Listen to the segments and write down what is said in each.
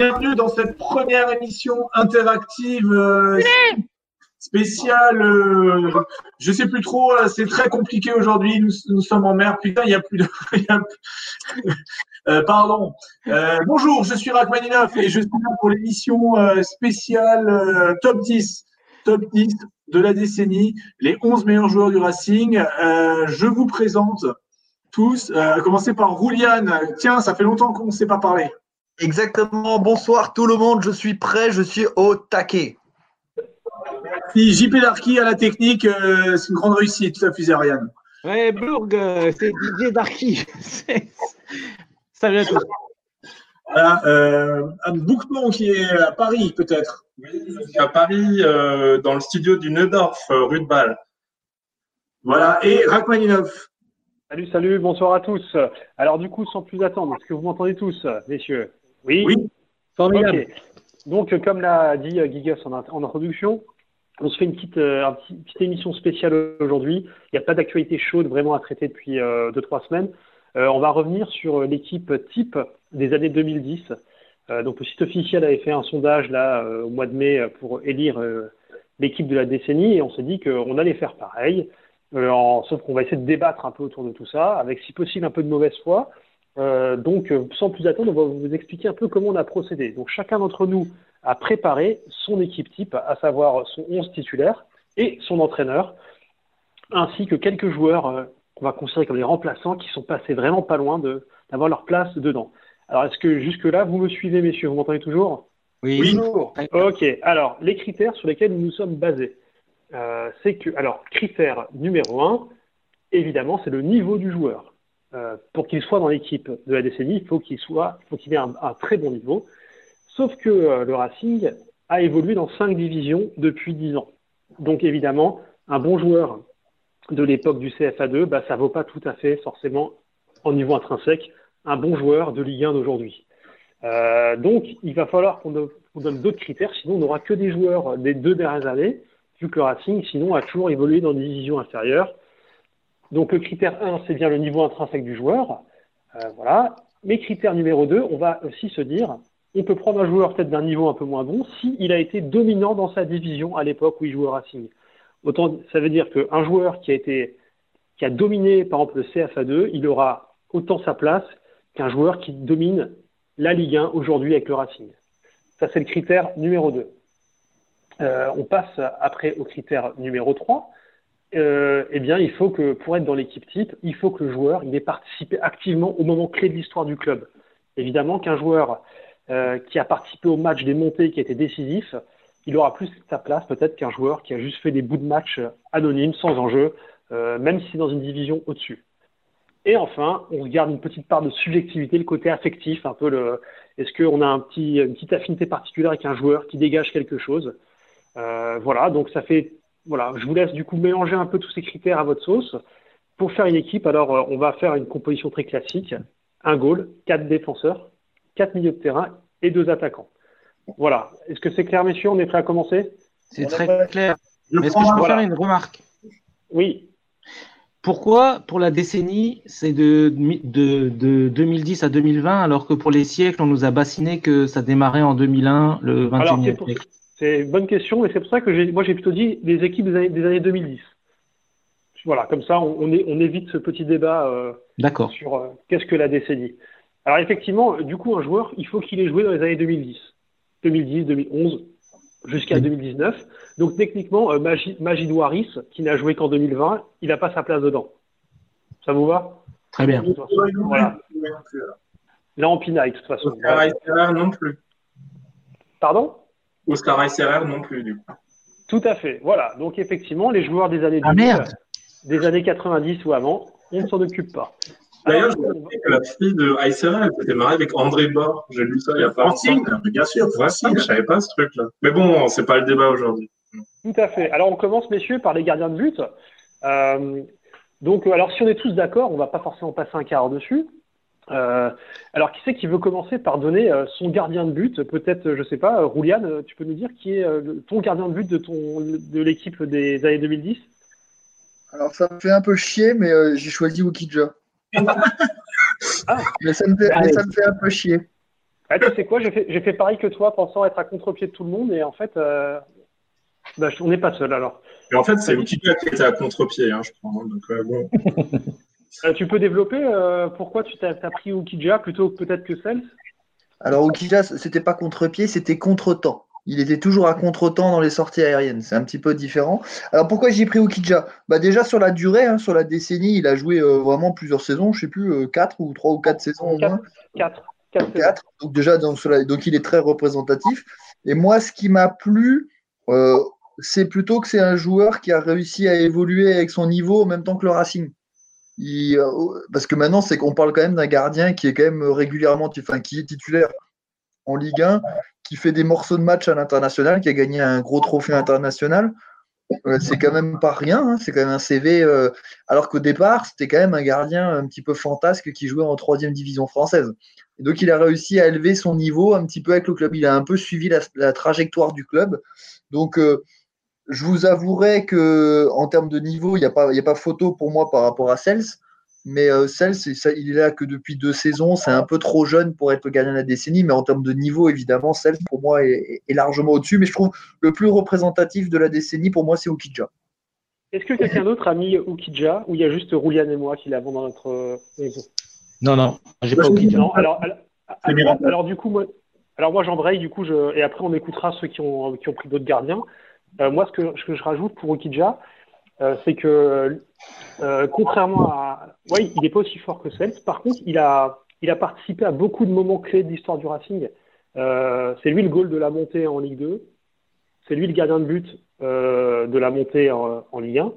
bienvenue dans cette première émission interactive euh, spéciale. euh, je sais plus trop, euh, c'est très compliqué aujourd'hui. Nous, sommes en mer. Putain, il n'y a plus de. Euh, pardon. Bonjour, je suis Rachmaninoff et je suis là pour l'émission spéciale Top 10. Top 10 de la décennie, les 11 meilleurs joueurs du Racing. Je vous présente tous, à commencer par Rouliane. Tiens, ça fait longtemps qu'on ne s'est pas parlé. Exactement, bonsoir tout le monde, je suis prêt, je suis au taquet. Puis JP Darky à la technique, euh, c'est une grande réussite, la fusée Ariane. Ouais, Bourg, euh, c'est Didier Darky. Salut à tous. Voilà, euh, un Bouqueton qui est à Paris, peut-être. Oui, je suis à Paris, euh, dans le studio du Neudorf, rue de Bâle. Voilà, et Rachmaninoff. Salut, salut, bonsoir à tous. Alors du coup, sans plus attendre, est-ce que vous m'entendez tous, messieurs? Oui Oui. Ok. Donc, euh, comme l'a dit euh, Gigas en, int- en introduction, on se fait une petite, euh, petite émission spéciale aujourd'hui. Il n'y a pas d'actualité chaude vraiment à traiter depuis 2-3 semaines. Euh, on va revenir sur l'équipe type des années 2010. Euh, donc, le site officiel avait fait un sondage là au mois de mai pour élire l'équipe de la décennie et on s'est dit qu'on allait faire pareil. En- sauf qu'on va essayer de débattre un peu autour de tout ça, avec si possible un peu de mauvaise foi. Euh, donc, euh, sans plus attendre, on va vous expliquer un peu comment on a procédé. Donc, chacun d'entre nous a préparé son équipe type, à savoir son 11 titulaire et son entraîneur, ainsi que quelques joueurs euh, qu'on va considérer comme les remplaçants qui sont passés vraiment pas loin de- d'avoir leur place dedans. Alors, est-ce que jusque-là, vous me suivez, messieurs? Vous m'entendez toujours? Oui. Toujours. Ok. Alors, les critères sur lesquels nous nous sommes basés, euh, c'est que, alors, critère numéro un, évidemment, c'est le niveau du joueur. Euh, pour qu'il soit dans l'équipe de la décennie, il faut qu'il soit, faut qu'il ait un, très bon niveau. Sauf que euh, le Racing a évolué dans cinq divisions depuis dix ans. Donc, évidemment, un bon joueur de l'époque du CFA2, bah, ça vaut pas tout à fait forcément en niveau intrinsèque un bon joueur de Ligue 1 d'aujourd'hui. Euh, donc, il va falloir qu'on donne d'autres critères, sinon on n'aura que des joueurs des deux dernières années, vu que le Racing, sinon, a toujours évolué dans des divisions inférieures. Donc, le critère 1, c'est bien le niveau intrinsèque du joueur. Euh, voilà. Mais critère numéro 2, on va aussi se dire, on peut prendre un joueur peut-être d'un niveau un peu moins bon s'il a été dominant dans sa division à l'époque où il jouait au Racing. Autant, ça veut dire qu'un joueur qui a été qui a dominé, par exemple, le CFA2, il aura autant sa place qu'un joueur qui domine la Ligue 1 aujourd'hui avec le Racing. Ça, c'est le critère numéro 2. Euh, on passe après au critère numéro 3. Euh, eh bien, il faut que, pour être dans l'équipe type, il faut que le joueur ait participé activement au moment clé de l'histoire du club. Évidemment qu'un joueur euh, qui a participé au match des montées, qui a été décisif, il aura plus sa place peut-être qu'un joueur qui a juste fait des bouts de match anonymes, sans enjeu, euh, même si c'est dans une division au-dessus. Et enfin, on garde une petite part de subjectivité, le côté affectif, un peu. Est-ce qu'on a une petite affinité particulière avec un joueur qui dégage quelque chose? Voilà, donc ça fait. Voilà, je vous laisse du coup mélanger un peu tous ces critères à votre sauce. Pour faire une équipe, alors euh, on va faire une composition très classique un goal, quatre défenseurs, quatre milieux de terrain et deux attaquants. Voilà. Est-ce que c'est clair, messieurs? On est prêt à commencer? C'est très clair. Mais Est-ce que je peux Voilà. faire une remarque? Oui. Pourquoi, pour la décennie, c'est de, de, de 2010 à 2020, alors que pour les siècles, on nous a bassiné que ça démarrait en 2001, le Alors, 21e c'est pour- siècle? C'est une bonne question, et c'est pour ça que j'ai- moi j'ai plutôt dit les équipes des années, des années 2010. Voilà, comme ça on, on on évite ce petit débat euh, D'accord. sur euh, qu'est-ce que la décennie. Alors effectivement, du coup, un joueur, il faut qu'il ait joué dans les années 2010, 2010, 2011, jusqu'à Oui. 2019. Donc techniquement, euh, qui n'a joué qu'en 2020, il n'a pas sa place dedans. Ça vous va? Très bien. De toute façon, Voilà. Là, en pinaille, de toute façon. Oscar non plus. Pardon? Oscar Heiserer non plus, du coup. Tout à fait. Voilà. Donc effectivement, les joueurs des années Ah 2000, merde des années 90 ou avant, on ne s'en occupe pas. D'ailleurs, Alors, j'ai appris que la fille de Heiserer, elle s'était mariée avec André Bord. J'ai lu ça il y a pas longtemps. bien sûr, Francine. je savais pas ce truc-là. Mais bon, c'est pas le débat aujourd'hui. Tout à fait. Alors on commence, messieurs, par les gardiens de but. Euh, donc, alors si on est tous d'accord, on va pas forcément passer un quart dessus. Euh, alors, qui c'est qui veut commencer par donner euh, son gardien de but? Peut-être, euh, je sais pas, Rouliane, tu peux nous dire qui est euh, ton gardien de but de ton de l'équipe des années 2010 Alors ça me fait un peu chier, mais euh, j'ai choisi Wukidja. Ah. mais, ça me fait, mais Allez. ça me fait un peu chier. Ah, tu sais quoi, j'ai fait, j'ai fait pareil que toi, pensant être à contre-pied de tout le monde, et en fait, euh, bah, on n'est pas seul alors. Et en fait, c'est Ukidja qui était à contre-pied, hein, je crois. hein, donc, euh, bon. Euh, tu peux développer euh, pourquoi tu t'as as pris Ukidja plutôt que peut-être que Cels Alors Wukidja, c'était pas contre-pied, c'était contre-temps. Il était toujours à contre-temps dans les sorties aériennes. C'est un petit peu différent. Alors pourquoi j'ai pris Wukidja bah Déjà sur la durée, hein, sur la décennie, il a joué euh, vraiment plusieurs saisons, je sais plus, euh, quatre ou trois ou quatre saisons au moins. 4. 4 4. Donc déjà, donc, il est très représentatif. Et moi, ce qui m'a plu, c'est plutôt que c'est un joueur qui a réussi à évoluer avec son niveau en même temps que le Racing. Euh, parce que maintenant, c'est qu'on parle quand même d'un gardien qui est quand même régulièrement, enfin, qui est titulaire en Ligue 1, qui fait des morceaux de match à l'international, qui a gagné un gros trophée international. Euh, c'est quand même pas rien, hein, c'est quand même un CV. euh, alors qu'au départ, c'était quand même un gardien un petit peu fantasque qui jouait en troisième division française. Donc, il a réussi à élever son niveau un petit peu avec le club. Il a un peu suivi la, trajectoire du club. Donc, je vous avouerai que en termes de niveau, il n'y a, pas- y a pas photo pour moi par rapport à Cels. Mais euh, Cels, ça- il est là que depuis deux saisons. C'est un peu trop jeune pour être le gardien de la décennie. Mais en termes de niveau, évidemment, Cels, pour moi, est, est largement au-dessus. Mais je trouve le plus représentatif de la décennie, pour moi, c'est Okidja. Est-ce que quelqu'un d'autre a mis Ukidja ou il y a juste Roulian et moi qui l'avons dans notre euh, maison Non, non, j'ai pas Ukidja. Non, alors, alors, du coup, moi, alors moi j'embraye, du coup, je, et après on écoutera ceux qui ont, qui ont pris d'autres gardiens. Euh, moi, ce que, ce que je rajoute pour Ukidja, euh, c'est que euh, contrairement à, ouais, il n'est pas aussi fort que Sels. Par contre, il a, il a participé à beaucoup de moments clés de l'histoire du Racing. C'est lui le goal de la montée en Ligue 2. C'est lui le gardien de but de la montée en, en Ligue 1.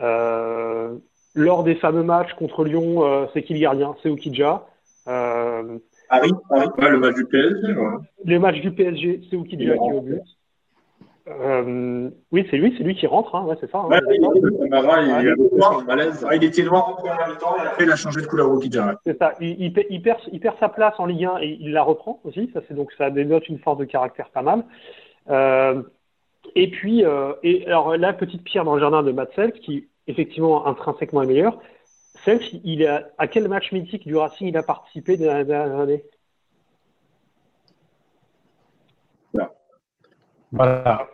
Euh, lors des fameux matchs contre Lyon, euh, c'est qui le gardien? C'est Ukidja. Euh, Paris, ouais, le match du PSG. ouais. les matchs du PSG, c'est Ukidja qui est au but. Euh, oui, c'est lui, c'est lui qui rentre, hein, ouais, c'est ça. hein, Ouais, il était noir après il a changé de couleur au. C'est ça. Il, il, perd, il perd sa place en Ligue 1 et il la reprend aussi. Ça, c'est donc ça dénote une force de caractère pas mal. Euh, et puis, euh, et alors la petite pierre dans le jardin de Matt Selk, qui effectivement intrinsèquement est meilleur. Selk, il a à quel match mythique du Racing il a participé dans la dernière année? Voilà.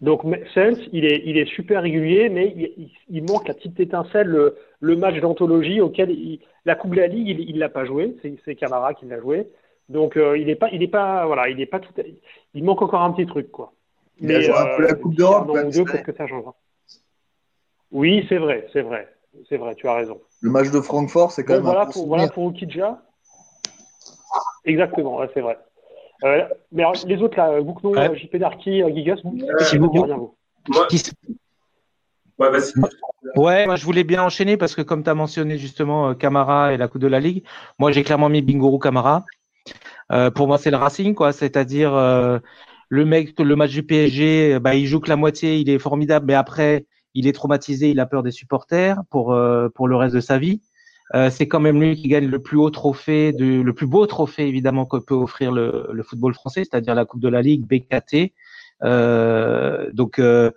Donc Self, il est, il est super régulier, mais il, il- il manque la petite étincelle, le, le match d'anthologie auquel il- la Coupe de la Ligue, il, il l'a pas joué, c'est, Camara qui l'a joué. Donc euh, il est pas, il est pas, voilà, il est pas tout, il manque encore un petit truc quoi. Il a joué un peu la Coupe d'Europe, deux, que ça changera. Oui, c'est vrai, c'est vrai, c'est vrai, tu as raison. Le match de Francfort, c'est quand même voilà pour, voilà pour Ukidja. Exactement, ouais, c'est vrai. Euh, mais alors, les autres là, Gouknon, Ouais. JP Darky, euh, Gigas, vous, Si vous vous- dites rien, vous. Moi, ouais, moi je voulais bien enchaîner parce que comme tu as mentionné justement euh, Camara et la Coupe de la Ligue, moi j'ai clairement mis Bingourou Camara. Euh, pour moi c'est le Racing quoi, c'est-à-dire euh, le mec, le match du PSG, euh, bah, il joue que la moitié, il est formidable, mais après il est traumatisé, il a peur des supporters pour euh, pour le reste de sa vie. Euh, c'est quand même lui qui gagne le plus haut trophée, de, le plus beau trophée évidemment que peut offrir le, le football français, c'est-à-dire la Coupe de la Ligue, BKT. Euh, donc euh,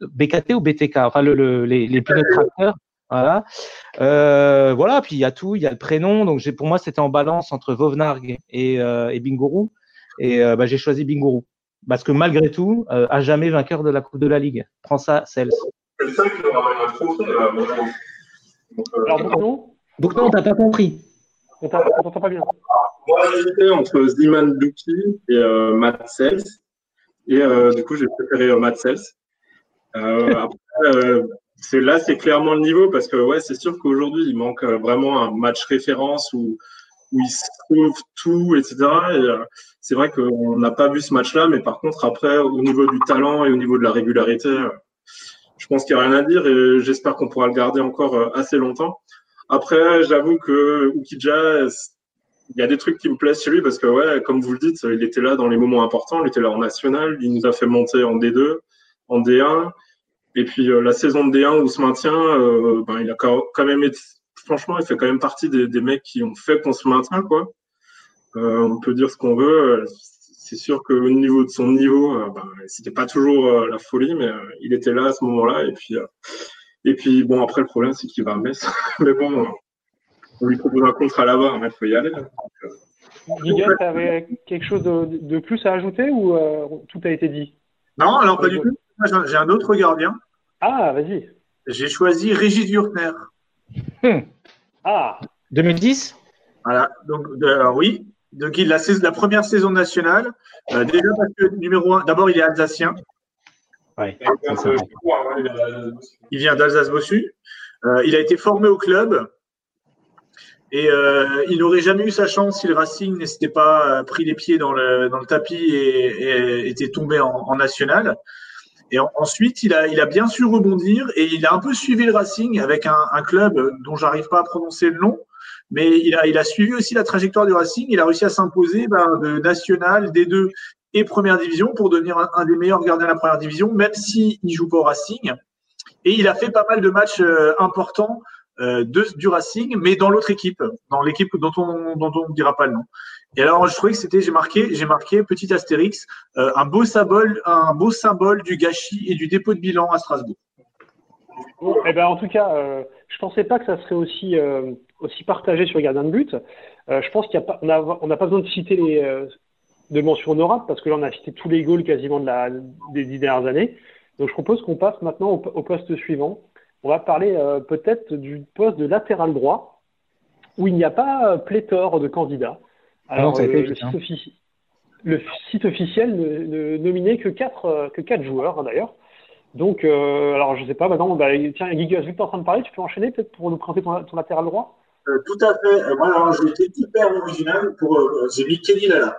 BKT ou BTK, enfin le, le- les, les pneus tracteurs. Voilà. Euh, voilà, puis il y a tout, il y a le prénom. Donc j'ai pour moi c'était en balance entre Vovnarg et, euh, et Bingourou. Et euh, bah, j'ai choisi Bingourou. Parce que malgré tout, euh, à jamais vainqueur de la Coupe de la Ligue. Prends ça, Cels. C'est seul qui Alors Donc non, t'as pas compris. on t'entend pas bien. Moi, j'hésitais entre Ziman Douki et euh, Matt Sells. Et euh, du coup, j'ai préféré euh, Matt Sells. Euh, après, euh, c'est, là, c'est clairement le niveau parce que ouais, c'est sûr qu'aujourd'hui, il manque euh, vraiment un match référence où, où il se trouve tout, etc. Et euh, c'est vrai qu'on n'a pas vu ce match-là, mais par contre, après, au niveau du talent et au niveau de la régularité, euh, je pense qu'il n'y a rien à dire et j'espère qu'on pourra le garder encore euh, assez longtemps. Après, j'avoue que Ukidja, il y a des trucs qui me plaisent chez lui parce que, ouais, comme vous le dites, il était là dans les moments importants, il était là en national, il nous a fait monter en D2, en D1. Et puis euh, la saison de D1 où se maintient, euh, ben, il a quand même été, franchement, il fait quand même partie des, mecs qui ont fait qu'on se maintient, quoi. Euh, on peut dire ce qu'on veut. c'est sûr qu'au niveau de son niveau, ben, c'était pas toujours la folie, mais il était là à ce moment-là. Et puis, et puis bon, après, le problème, c'est qu'il va à Metz. mais bon, on lui propose un contrat là-bas, hein, il faut y aller. Guillaume, tu avais quelque chose de, de, plus à ajouter ou tout a été dit? Non, alors pas du tout. J'ai un autre gardien. Ah, vas-y. J'ai choisi Régis Wurtner. Hmm. Ah, 2010 Voilà, donc oui, donc il la, la première saison nationale. Euh, déjà parce que numéro un, d'abord il est alsacien. Ouais, il vient d'Alsace-Bossu. Euh, il a été formé au club et euh, il n'aurait jamais eu sa chance si le Racing n'était pas pris les pieds dans le, dans le tapis et, était tombé en, national. Et ensuite, il a, il a bien su rebondir et il a un peu suivi le Racing avec un, un club dont j'arrive pas à prononcer le nom, mais il a, il a suivi aussi la trajectoire du Racing. Il a réussi à s'imposer ben, de national, D2 et première division pour devenir un, des meilleurs gardiens de la première division, même s'il ne joue pas au Racing. Et il a fait pas mal de matchs euh, importants euh, du Racing, mais dans l'autre équipe, dans l'équipe dont on ne dira pas le nom. Et alors, je trouvais que c'était, j'ai marqué, j'ai marqué petit astérix, euh, un beau symbole, un beau symbole du gâchis et du dépôt de bilan à Strasbourg. Eh ben, en tout cas, euh, je pensais pas que ça serait aussi partagé sur les gardiens de but. Je pense qu'on n'a pas besoin de citer les de mentions honorables parce que là on a cité tous les goals quasiment de la, des dix dernières années. Donc je propose qu'on passe maintenant au, poste suivant. On va parler euh, peut-être du poste de latéral droit où il n'y a pas pléthore de candidats. Ah Alors le, site officiel ne, nominait que quatre que quatre joueurs hein, d'ailleurs. Donc, alors je sais pas, maintenant, bah, tiens, Gigas, vu que tu es en train de parler, tu peux enchaîner peut-être pour nous présenter ton latéral droit? Euh, tout à fait. Euh, moi, j'ai été hyper original. Pour, euh, j'ai mis Kenny Lala.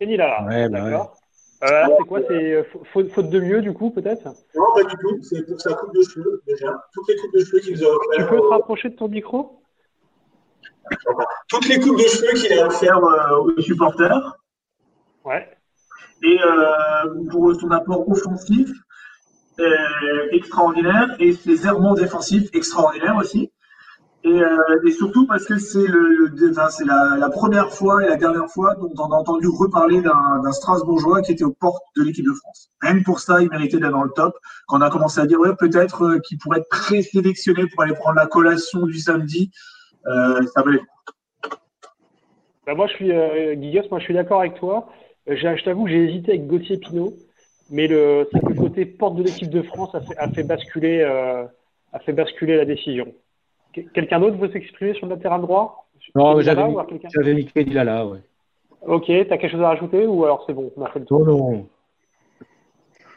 Ouais, bah d'accord. Ouais. c'est quoi C'est faute, de mieux, du coup, peut-être? Non, pas du tout. C'est pour sa coupe de cheveux, déjà. Toutes les coupes de cheveux qu'il nous a offert. Tu peux te rapprocher de ton micro? Toutes les coupes de cheveux qu'il a offert aux supporters. Ouais. Et pour son apport offensif, extraordinaire. Et ses errements défensifs extraordinaires aussi. Euh, et, surtout parce que c'est c'est la, première fois et la dernière fois dont on a entendu reparler d'un Strasbourgeois qui était aux portes de l'équipe de France. Même pour ça, il méritait d'être dans le top. Quand on a commencé à dire ouais, peut-être euh, qu'il pourrait être présélectionné pour aller prendre la collation du samedi, euh, ça valait. Bah moi, je suis euh, moi, je suis d'accord avec toi. Je t'avoue que j'ai hésité avec Gauthier Pinot, mais le, le côté porte de l'équipe de France a fait basculer la décision. Quelqu'un d'autre veut s'exprimer sur le latéral droit? Non, j'avais mis, mis là, ouais. Ok, tu as quelque chose à rajouter ou alors c'est bon, on a fait le tour? Non,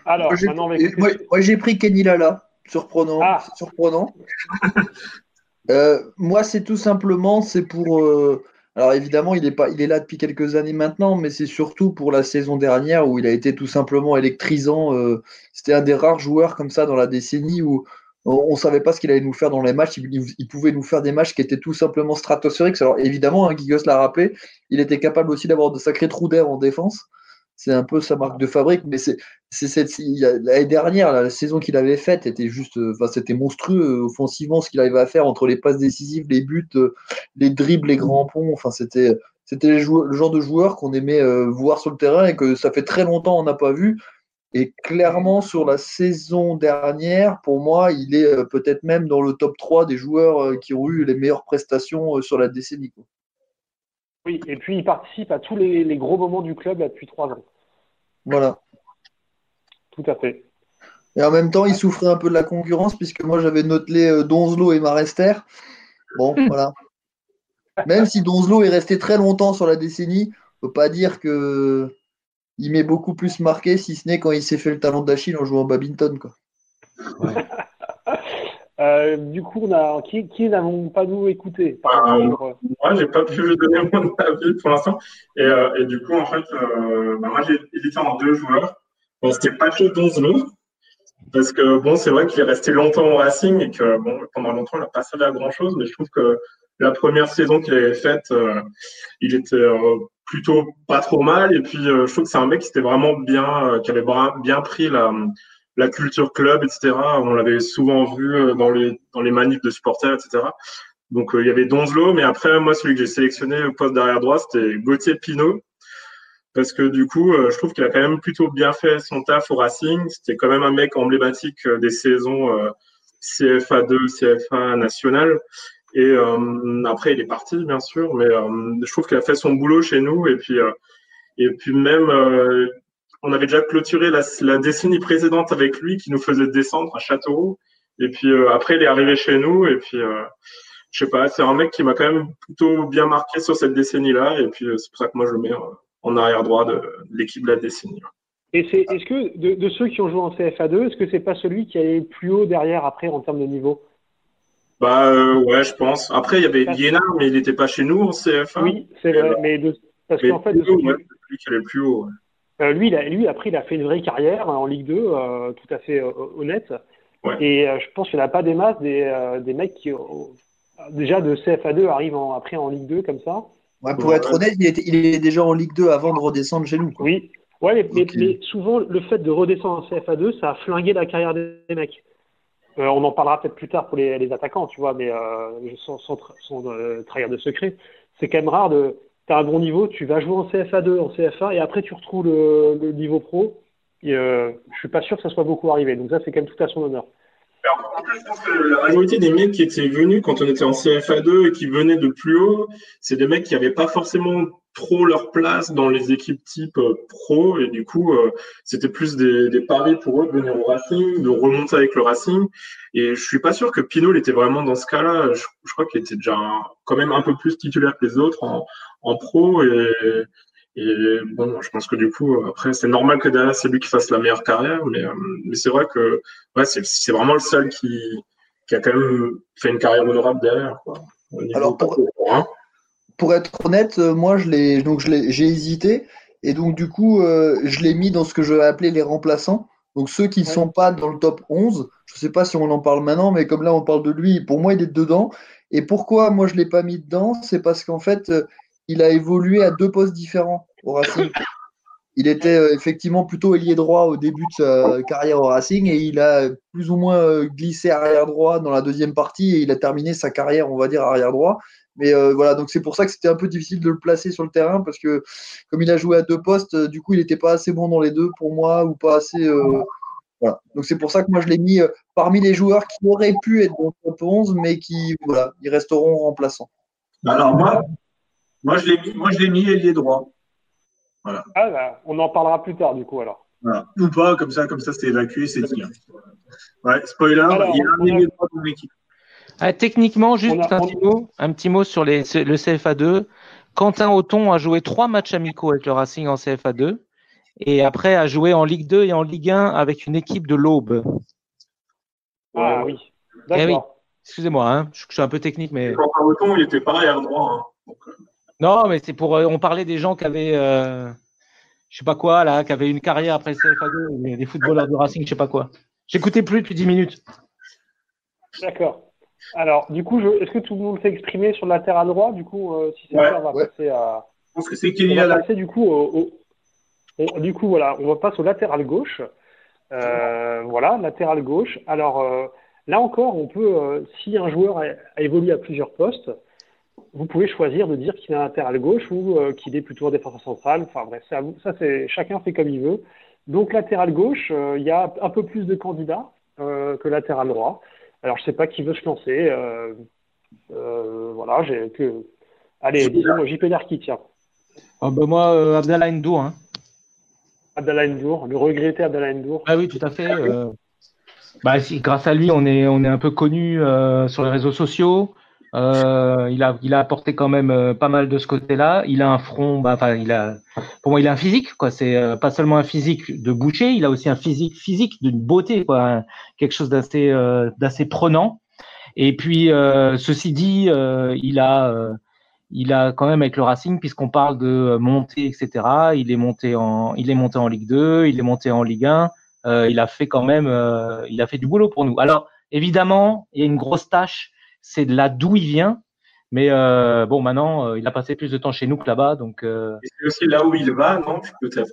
Alors, moi, maintenant, moi, j'ai pris Kenny Lala, surprenant. Ah. surprenant. Euh, moi, c'est tout simplement, c'est pour. Euh, alors évidemment, il est, pas, il est là depuis quelques années maintenant, mais c'est surtout pour la saison dernière où il a été tout simplement électrisant. Euh, c'était un des rares joueurs comme ça dans la décennie où on ne savait pas ce qu'il allait nous faire dans les matchs. Il, pouvait nous faire des matchs qui étaient tout simplement stratosphériques. Alors évidemment, hein, l'a rappelé, il était capable aussi d'avoir de sacrés trous d'air en défense. C'est un peu sa marque de fabrique, mais c'est l'année dernière, la saison qu'il avait faite était juste, enfin c'était monstrueux euh, offensivement ce qu'il arrivait à faire entre les passes décisives, les buts, euh, les dribbles, les grands ponts. Enfin c'était c'était le genre de joueur qu'on aimait euh, voir sur le terrain et que ça fait très longtemps on n'a pas vu. Et clairement, sur la saison dernière, pour moi, il est euh, peut-être même dans le top 3 des joueurs euh, qui ont eu les meilleures prestations euh, sur la décennie. Oui, et puis il participe à tous les, gros moments du club depuis trois ans. Voilà. Tout à fait. Et en même temps, il souffrait un peu de la concurrence, puisque moi j'avais noté Donzlo et Marester. Bon, voilà. Même si Donzlo est resté très longtemps sur la décennie, on ne peut pas dire que il m'est beaucoup plus marqué, si ce n'est quand il s'est fait le talent d'Achille en jouant au badminton. Quoi. Euh, du coup, on a, qui, qui n'avons pas nous écouté euh, Moi, j'ai pas pu lui donner mon avis pour l'instant. Et, euh, et, du coup, en fait, bah, moi, j'ai hésité en deux joueurs. Bon, c'était Pacho Donzlo, parce que bon, c'est vrai qu'il est resté longtemps au Racing et que bon, pendant longtemps, il n'a pas servi à grand chose, mais je trouve que la première saison qu'il avait faite, il était plutôt pas trop mal. Et puis, euh, je trouve que c'est un mec qui était vraiment bien, euh, qui avait bien pris la, culture club, etc. On l'avait souvent vu euh, dans les, manifs de supporters, etc. Donc, il y avait Donzlo, mais après, moi, celui que j'ai sélectionné au poste derrière droit, c'était Gauthier Pinot. parce que du coup, euh, je trouve qu'il a quand même plutôt bien fait son taf au Racing. C'était quand même un mec emblématique des saisons CFA 2, CFA national. Et après, il est parti, bien sûr, mais je trouve qu'il a fait son boulot chez nous. Et puis, et puis même, on avait déjà clôturé la, décennie précédente avec lui, qui nous faisait descendre à Châteauroux. Et puis après, il est arrivé chez nous. Et puis, je sais pas, c'est un mec qui m'a quand même plutôt bien marqué sur cette décennie-là. Et puis, c'est pour ça que moi, je le mets en arrière droit de, l'équipe de la décennie. Et c'est, est-ce que de, ceux qui ont joué en CFA2, est-ce que c'est pas celui qui est plus haut derrière après en termes de niveau? Bah euh, ouais, je pense. Après, il y avait Liénard, mais il n'était pas chez nous en CFA. Oui, c'est vrai. mais parce qu'en fait, de celui qui est le plus haut. Euh, lui, il a, lui, après, il a fait une vraie carrière en Ligue 2, euh, tout à fait honnête. Et je pense qu'il n'y en a pas des masses des, des mecs qui, déjà de CFA2 arrivent en, après en Ligue 2 comme ça pour être honnête, il, il, est déjà en Ligue 2 avant de redescendre chez nous. Oui, ouais, mais, souvent, le fait de redescendre en CFA2, ça a flingué la carrière des mecs. Euh, on en parlera peut-être plus tard pour les, attaquants, tu vois, mais euh, sans, sans, euh, trahir de secret, c'est quand même rare de. Tu as un bon niveau, tu vas jouer en CFA2, en CFA, et après tu retrouves le, niveau pro. Je suis pas sûr que ça soit beaucoup arrivé. Donc ça, c'est quand même tout à son honneur. En plus, je pense que la majorité des mecs qui étaient venus quand on était en CFA2 et qui venaient de plus haut, c'est des mecs qui n'avaient pas forcément trop leur place dans les équipes type euh, pro. Et du coup euh, c'était plus des, paris pour eux de venir au Racing, de remonter avec le Racing. Et je suis pas sûr que Pinot était vraiment dans ce cas-là. Je, crois qu'il était déjà quand même un peu plus titulaire que les autres en, en pro. Et et bon, je pense que du coup, après, c'est normal que derrière, c'est lui qui fasse la meilleure carrière, mais, euh, mais c'est vrai que ouais, c'est vraiment le seul qui, qui a quand même fait une carrière honorable derrière. Quoi, Alors, pour, pour, être honnête, euh, moi, je l'ai, donc j'ai hésité, et donc du coup, euh, je l'ai mis dans ce que je vais appeler les remplaçants. Donc ceux qui ne sont pas dans le top 11, je ne sais pas si on en parle maintenant, mais comme là on parle de lui, pour moi il est dedans. Et pourquoi moi je ne l'ai pas mis dedans C'est parce qu'en fait, il a évolué à deux postes différents au Racing. Il était euh, effectivement plutôt ailier droit au début de sa carrière au Racing et il a plus ou moins euh, glissé arrière droit dans la deuxième partie et il a terminé sa carrière, on va dire, arrière droit. Mais euh, voilà, donc c'est pour ça que c'était un peu difficile de le placer sur le terrain parce que comme il a joué à deux postes, du coup il n'était pas assez bon dans les deux pour moi ou pas assez. voilà. Donc c'est pour ça que moi je l'ai mis parmi les joueurs qui auraient pu être dans le top 11 mais qui voilà, ils resteront remplaçants. Alors moi, moi, je l'ai moi, je l'ai mis ailier droit. Voilà. Ah, bah, on en parlera plus tard, du coup, alors. Voilà. Ou pas, comme ça, comme ça, c'est évacué, c'est dit. Ouais, spoiler, il y a un ailier droit dans l'équipe. Ah, techniquement, juste un, petit mot, un petit mot sur les, le CFA2. Quentin Auton a joué trois matchs amicaux avec le Racing en CFA2 et après a joué en Ligue 2 et en Ligue 1 avec une équipe de l'Aube. Ah oui, eh d'accord. Excusez-moi, hein, je, suis un peu technique, mais. Quentin Auton, il était pas arrière droit. Hein. Euh, non, mais c'est pour. Euh, on parlait des gens qui avaient. Euh, je sais pas quoi, là, qui avaient une carrière après le CFA2, des footballeurs de Racing, je sais pas quoi. J'écoutais plus depuis 10 minutes. D'accord. Alors, du coup, est-ce que tout le monde s'est exprimé sur le latéral droit Du coup, euh, si c'est ça, on va passer à. Je pense que c'est du coup, au, du coup, voilà, on va passer au latéral gauche. voilà, latéral gauche. Alors, là encore, on peut, si un joueur a évolué à plusieurs postes, vous pouvez choisir de dire qu'il est un latéral gauche ou euh, qu'il est plutôt un défenseur central. Enfin bref, ça, ça c'est chacun fait comme il veut. Donc latéral gauche, euh, il y a un peu plus de candidats euh, que latéral droit. Alors je sais pas qui veut se lancer. voilà, j'ai que. Allez, disons JP Darky, tiens. Oh, bah moi, Abdallah Ndour. Hein. Abdallah Ndour, le regretté Abdallah Ndour. Ah oui, tout à fait. bah, si, grâce à lui, on est, on est un peu connu sur les réseaux sociaux. Euh, il a, il a apporté quand même euh, pas mal de ce côté-là. Il a un front, bah, enfin, il a, pour moi, il a un physique, quoi. C'est euh, pas seulement un physique de boucher, il a aussi un physique, physique d'une beauté, quoi. quelque chose d'assez, euh, d'assez prenant. Et puis, ceci dit, il a, il a quand même avec le Racing, puisqu'on parle de montée, etc. Il est monté en, il est monté en Ligue 2, il est monté en Ligue 1. il a fait quand même, il a fait du boulot pour nous. Alors, évidemment, il y a une grosse tâche c'est de là d'où il vient. Mais euh, bon, maintenant, euh, il a passé plus de temps chez nous que là-bas. Donc, euh... c'est aussi là où il va, non Peut-être?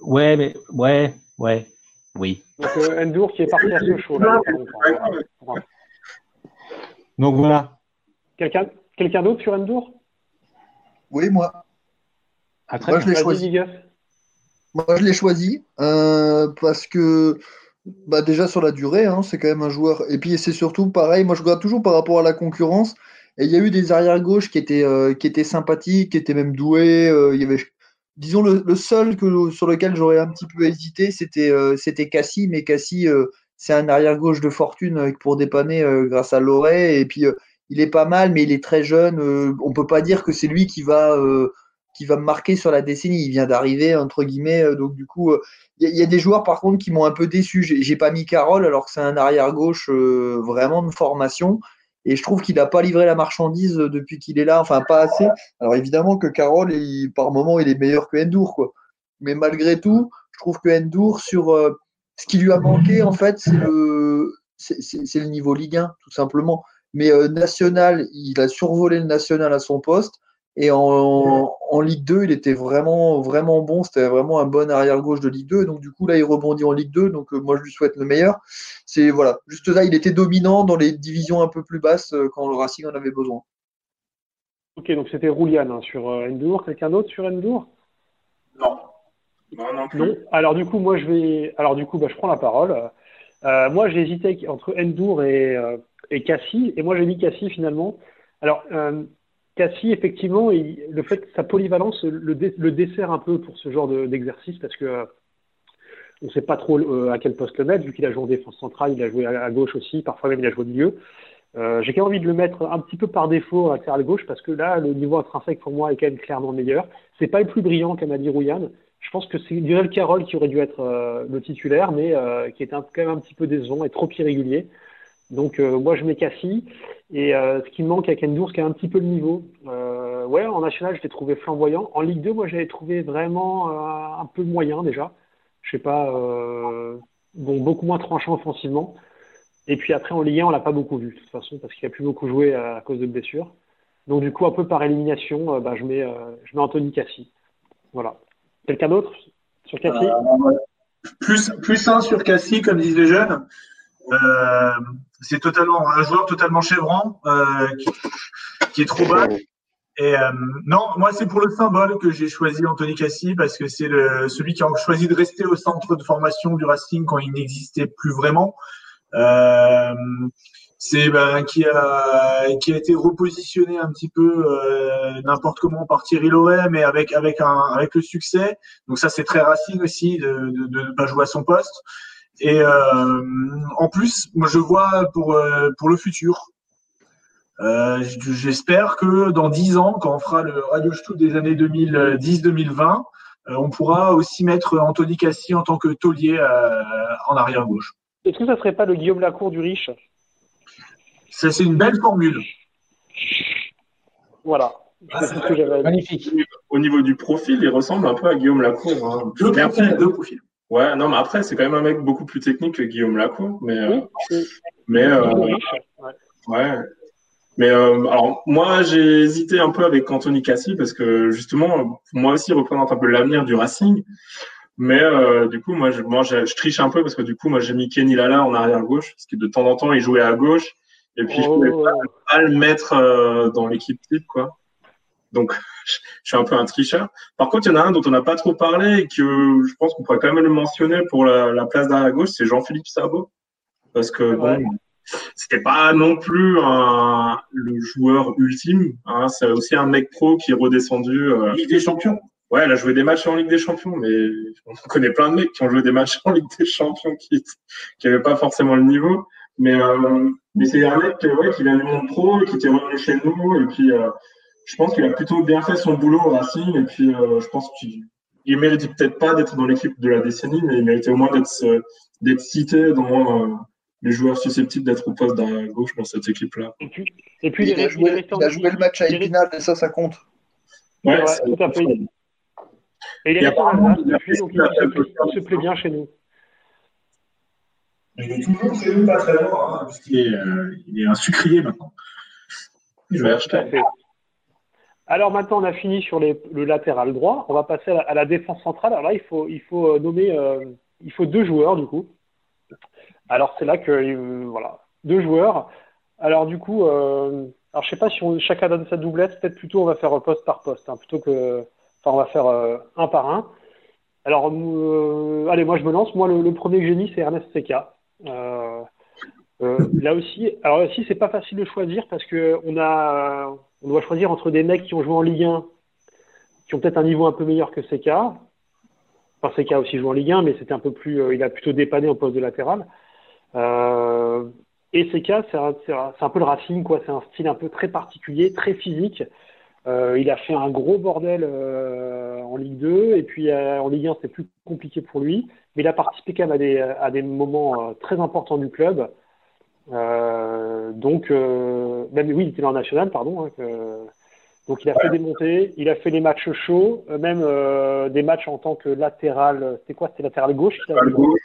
Ouais, mais ouais, ouais, oui. Donc, euh, Endur qui est parti à ce chaud. Là, donc voilà. Quelqu'un quelqu'un d'autre sur Endur? Oui, moi. Ah, très Moi, bien. je l'ai choisi. Moi, je l'ai choisi euh, parce que bah, déjà sur la durée, hein, c'est quand même un joueur. Et puis c'est surtout pareil, moi je regarde toujours par rapport à la concurrence. Et il y a eu des arrières gauches qui étaient, euh, qui étaient sympathiques, qui étaient même doués. euh, il y avait, disons, le, seul que, sur lequel j'aurais un petit peu hésité, c'était euh, Cassie. Mais Cassie, euh, c'est un arrière gauche de fortune pour dépanner grâce à Loret. Et puis il est pas mal, mais il est très jeune. on peut pas dire que c'est lui qui va. Qui va me marquer sur la décennie. Il vient d'arriver, entre guillemets. euh, Donc, du coup, euh, il y, a- des joueurs, par contre, qui m'ont un peu déçu. J'ai pas mis Carole, alors que c'est un arrière-gauche euh, vraiment de formation. Et je trouve qu'il n'a pas livré la marchandise depuis qu'il est là. Enfin, pas assez. Alors, évidemment que Carole, par moment, il est meilleur que Endur, quoi. Mais malgré tout, je trouve que Endur, sur ce qui lui a manqué, en fait, c'est le, niveau Ligue 1, tout simplement. Mais national, il a survolé le national à son poste. Et en, en Ligue 2, il était vraiment, vraiment bon. C'était vraiment un bon arrière-gauche de Ligue 2. Donc, du coup, là, il rebondit en Ligue 2. Donc, euh, moi, je lui souhaite le meilleur. C'est, voilà. Juste là, il était dominant dans les divisions un peu plus basses euh, quand le Racing en avait besoin. Ok, donc c'était Roulian hein, sur euh, Endur. Quelqu'un d'autre sur Endur Non. Non, non plus. Non. Alors du coup, moi je vais. Alors du coup, bah, je prends la parole. Euh, moi, j'ai hésité entre Endur et, euh, et Cassie, et moi j'ai mis Cassie finalement. Alors euh, Cassie, effectivement, le fait sa polyvalence le, dessert un peu pour ce genre de- d'exercice parce que euh, on ne sait pas trop euh, à quel poste le mettre, vu qu'il a joué en défense centrale, il a joué à, gauche aussi, parfois même il a joué au milieu. Euh, j'ai quand même envie de le mettre un petit peu par défaut à à gauche parce que là, le niveau intrinsèque pour moi est quand même clairement meilleur. C'est pas le plus brillant qu'a dit Rouyan. Je pense que c'est Lionel Carroll qui aurait dû être le titulaire, mais qui est quand même un petit peu décevant et trop irrégulier. Donc euh, moi je mets Cassie. Et euh, ce qui me manque avec Endur, c'est un petit peu le niveau. Euh, ouais, en national, je l'ai trouvé flamboyant. En Ligue 2, moi je l'avais trouvé vraiment un peu moyen déjà. Je sais pas, bon, beaucoup moins tranchant offensivement. Et puis après, en Ligue 1, on l'a pas beaucoup vu, de toute façon, parce qu'il a plus beaucoup joué à, cause de blessures. Donc du coup, un peu par élimination, bah, je, mets, je mets Anthony Cassie. Voilà. Quelqu'un d'autre sur Cassie? Plus, plus un sur Cassie, comme disent les jeunes. C'est totalement un joueur totalement chevron euh, qui, qui est trop bas. Et euh, non, moi c'est pour le symbole que j'ai choisi Anthony Cassie parce que c'est celui qui a choisi de rester au centre de formation du Racing quand il n'existait plus vraiment. Euh, c'est ben, qui a qui a été repositionné un petit peu euh, n'importe comment par Thierry Loret, mais avec avec un avec le succès. Donc ça c'est très Racing aussi de ne pas jouer à son poste. Et euh, en plus, moi je vois pour euh, pour le futur. Euh, J'espère que dans dix ans, quand on fera le Radio Shoot des années 2010-2020, euh, on pourra aussi mettre Anthony Cassie en tant que taulier euh, en arrière gauche. Est-ce que ça serait pas le Guillaume Lacour du riche? Ça c'est une belle formule. Voilà. Ah, que. Magnifique. Au niveau du profil, il ressemble un peu à Guillaume Lacour. hein. Profils, après- deux profils. Ouais, non, mais après, c'est quand même un mec beaucoup plus technique que Guillaume Lacour. Mais, euh, Oui, mais euh. Ouais. Mais euh, alors moi j'ai hésité un peu avec Anthony Cassi parce que justement moi aussi il représente un peu l'avenir du Racing. Mais euh, du coup moi je, moi je, je triche un peu parce que du coup moi j'ai mis Kenny Lala en arrière gauche parce que de temps en temps il jouait à gauche et puis je pouvais Oh. pas le mettre euh, dans l'équipe type quoi. Donc je, suis un peu un tricheur. Par contre il y en a un dont on n'a pas trop parlé et que je pense qu'on pourrait quand même le mentionner pour la, la place d'arrière gauche c'est Jean-Philippe Sabot parce que vrai. bon c'était pas non plus un, le joueur ultime. Hein. C'est aussi un mec pro qui est redescendu. euh, Ligue des Champions. Ouais, il a joué des matchs en Ligue des Champions, mais on connaît plein de mecs qui ont joué des matchs en Ligue des Champions qui qui avaient pas forcément le niveau. Mais euh, mais c'est un mec qui, ouais, qui vient du monde pro et qui était revenu chez nous. Et puis euh, je pense qu'il a plutôt bien fait son boulot au Racing. Et puis euh, je pense qu'il il méritait peut-être pas d'être dans l'équipe de la décennie, mais il méritait au moins d'être d'être cité dans euh, les joueurs susceptibles d'être au poste d'arrière gauche dans cette équipe-là. Et puis, et puis Il, il, est, a est joué, resté en- il a joué le match à est- Épinal et ça, ça compte. Ouais, Ouais, c'est- tout à fait. Et il est resté Alsace il depuis, fait donc il, se plaît, il se plaît bien chez nous. Il est toujours chez nous, pas très loin, hein, parce qu'il est, euh, il est un sucrier maintenant. Je vais acheter. Alors maintenant, on a fini sur le latéral droit. On va passer à la, défense centrale. Alors là, euh, euh, il faut deux joueurs du coup. Alors c'est là que euh, voilà, deux joueurs. Alors du coup, alors je sais pas si chacun donne sa doublette. Peut-être plutôt on va faire poste par poste, hein, plutôt que Enfin, on va faire un par un. Alors, allez, moi je me lance. Moi, le, premier que j'ai mis, c'est Ernest Seca. là aussi, alors aussi, c'est pas facile de choisir parce que on a, on doit choisir entre des mecs qui ont joué en Ligue 1, qui ont peut-être un niveau un peu meilleur que Seca. Enfin, Seca aussi joué en Ligue 1, mais c'était un peu plus, il a plutôt dépanné en poste de latéral. Euh, et Seca, c'est un, peu le Racing, quoi. C'est un style un peu très particulier, très physique. Euh, il a fait un gros bordel euh, en Ligue 2 et puis euh, en Ligue 1 c'était plus compliqué pour lui, mais il a participé quand même à des, moments euh, très importants du club. Donc, même oui, il était en national, pardon. Hein, donc il a fait des montées, il a fait des matchs chauds, même des matchs en tant que latéral. C'était quoi C'était latéral gauche. gauche.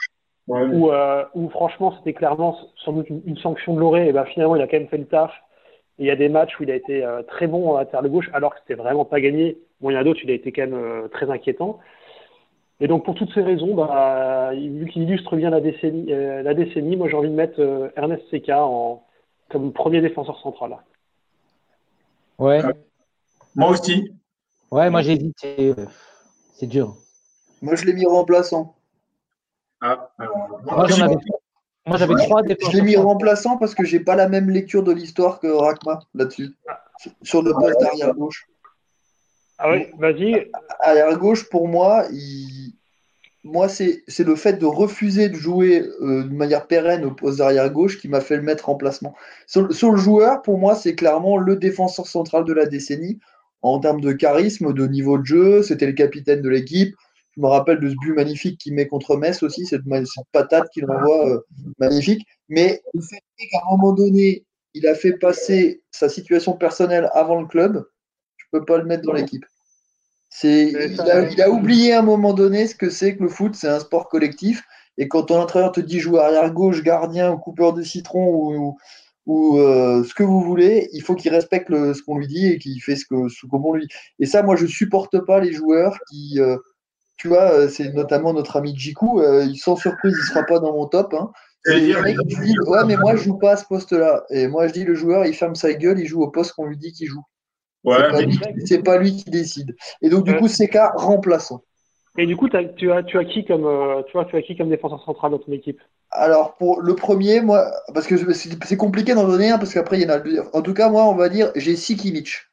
Euh, où, franchement c'était clairement sans doute une, sanction de l'orée, et ben finalement il a quand même fait le taf. il y a des matchs où il a été euh, très bon terre de gauche, alors que c'était vraiment pas gagné. Bon, il y en a d'autres, il a été quand même euh, très inquiétant. Et donc pour toutes ces raisons, bah, vu qu'il illustre bien la décennie, la décennie moi j'ai envie de mettre Ernest Seca en, comme premier défenseur central. Ouais. Moi aussi. Ouais, moi j'ai dit C'est dur. Moi je l'ai mis remplaçant. Ah, moi, j'avais trois Je l'ai mis remplaçant parce que j'ai pas la même lecture de l'histoire que Rakma là-dessus. Sur le poste arrière gauche. Ah oui, vas-y. Arrière gauche, pour moi, moi c'est le fait de refuser de jouer euh, de manière pérenne au poste d'arrière gauche qui m'a fait le mettre en placement. Sur, sur le joueur, pour moi, c'est clairement le défenseur central de la décennie en termes de charisme, de niveau de jeu. C'était le capitaine de l'équipe. Je me rappelle de ce but magnifique qu'il met contre Metz aussi, cette, patate qu'il envoie euh, magnifique. Mais le fait qu'à un moment donné, il a fait passer sa situation personnelle avant le club, peux pas le mettre dans l'équipe. il, a, oublié à un moment donné ce que c'est que le foot, c'est un sport collectif. Et quand ton entraîneur te dit jouer arrière gauche, gardien ou coupeur de citron ou, euh, ce que vous voulez, il faut qu'il respecte ce qu'on lui dit et qu'il fait ce que ce qu'on lui dit. Et ça, moi, je supporte pas les joueurs qui euh, tu vois, euh, c'est notamment notre ami Jiku. Euh, sans surprise, il ne sera pas dans mon top. Hein. ouais, mais moi, je joue pas à ce poste-là. Et moi, je dis, le joueur, il ferme sa gueule, il joue au poste qu'on lui dit qu'il joue. Ouais, c'est pas, lui qui décide. Et donc, du coup, c'est cas remplaçant. Et du coup, tu, as, tu, as qui comme, euh, tu, vois, tu as qui comme défenseur central dans ton équipe? Alors, pour le premier, moi, parce que c'est compliqué d'en donner un, parce qu'après, il y en a. En tout cas, moi, on va dire, j'ai Sikimic.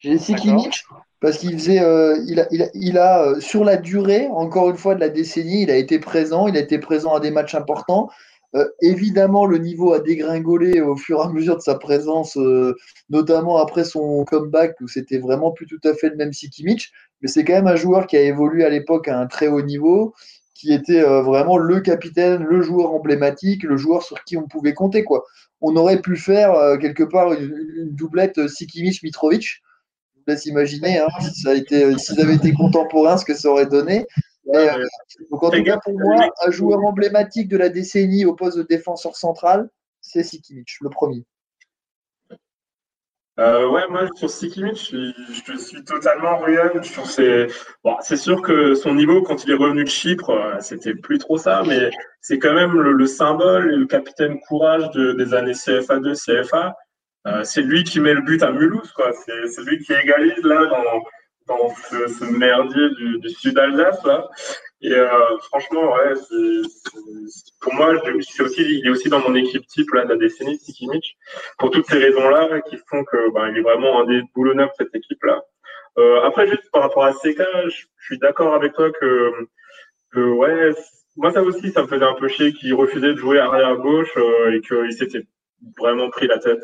J'ai Sikimic parce qu'il faisait, euh, il a, il a, euh, sur la durée, encore une fois de la décennie, il a été présent, il a été présent à des matchs importants. Euh, évidemment, le niveau a dégringolé au fur et à mesure de sa présence, notamment après son comeback où c'était vraiment plus tout à fait le même Sikimic. Mais c'est quand même un joueur qui a évolué à l'époque à un très haut niveau, qui était vraiment le capitaine, le joueur emblématique, le joueur sur qui on pouvait compter. Quoi. On aurait pu faire quelque part une, doublette Sikimic-Mitrovic laisse imaginer hein, si été, euh, s'ils avaient été contemporains, ce que ça aurait donné. Euh, donc en tout cas, pour moi, un joueur emblématique de la décennie au poste de défenseur central, c'est Sikimic, le premier. Euh, ouais, moi sur Sikimic, je suis, totalement Ryan. c'est sûr que son niveau quand il est revenu de Chypre, c'était plus trop ça, mais c'est quand même le, symbole et le capitaine courage des années CFA 2, CFA. Euh, c'est lui qui met le but à Mulhouse, quoi. C'est lui qui égalise là dans, dans ce, merdier du, sud Alsace là. Et euh, franchement, ouais, pour moi, il est aussi dans mon équipe type là de la décennie, Sikimic, pour toutes ces raisons-là qui font que il est vraiment un des boulonneurs de cette équipe-là. Euh, après, juste par rapport à Seka, je, suis d'accord avec toi que, ouais, moi ça aussi, ça me faisait un peu chier qu'il refusait de jouer arrière gauche euh, et qu'il s'était vraiment pris la tête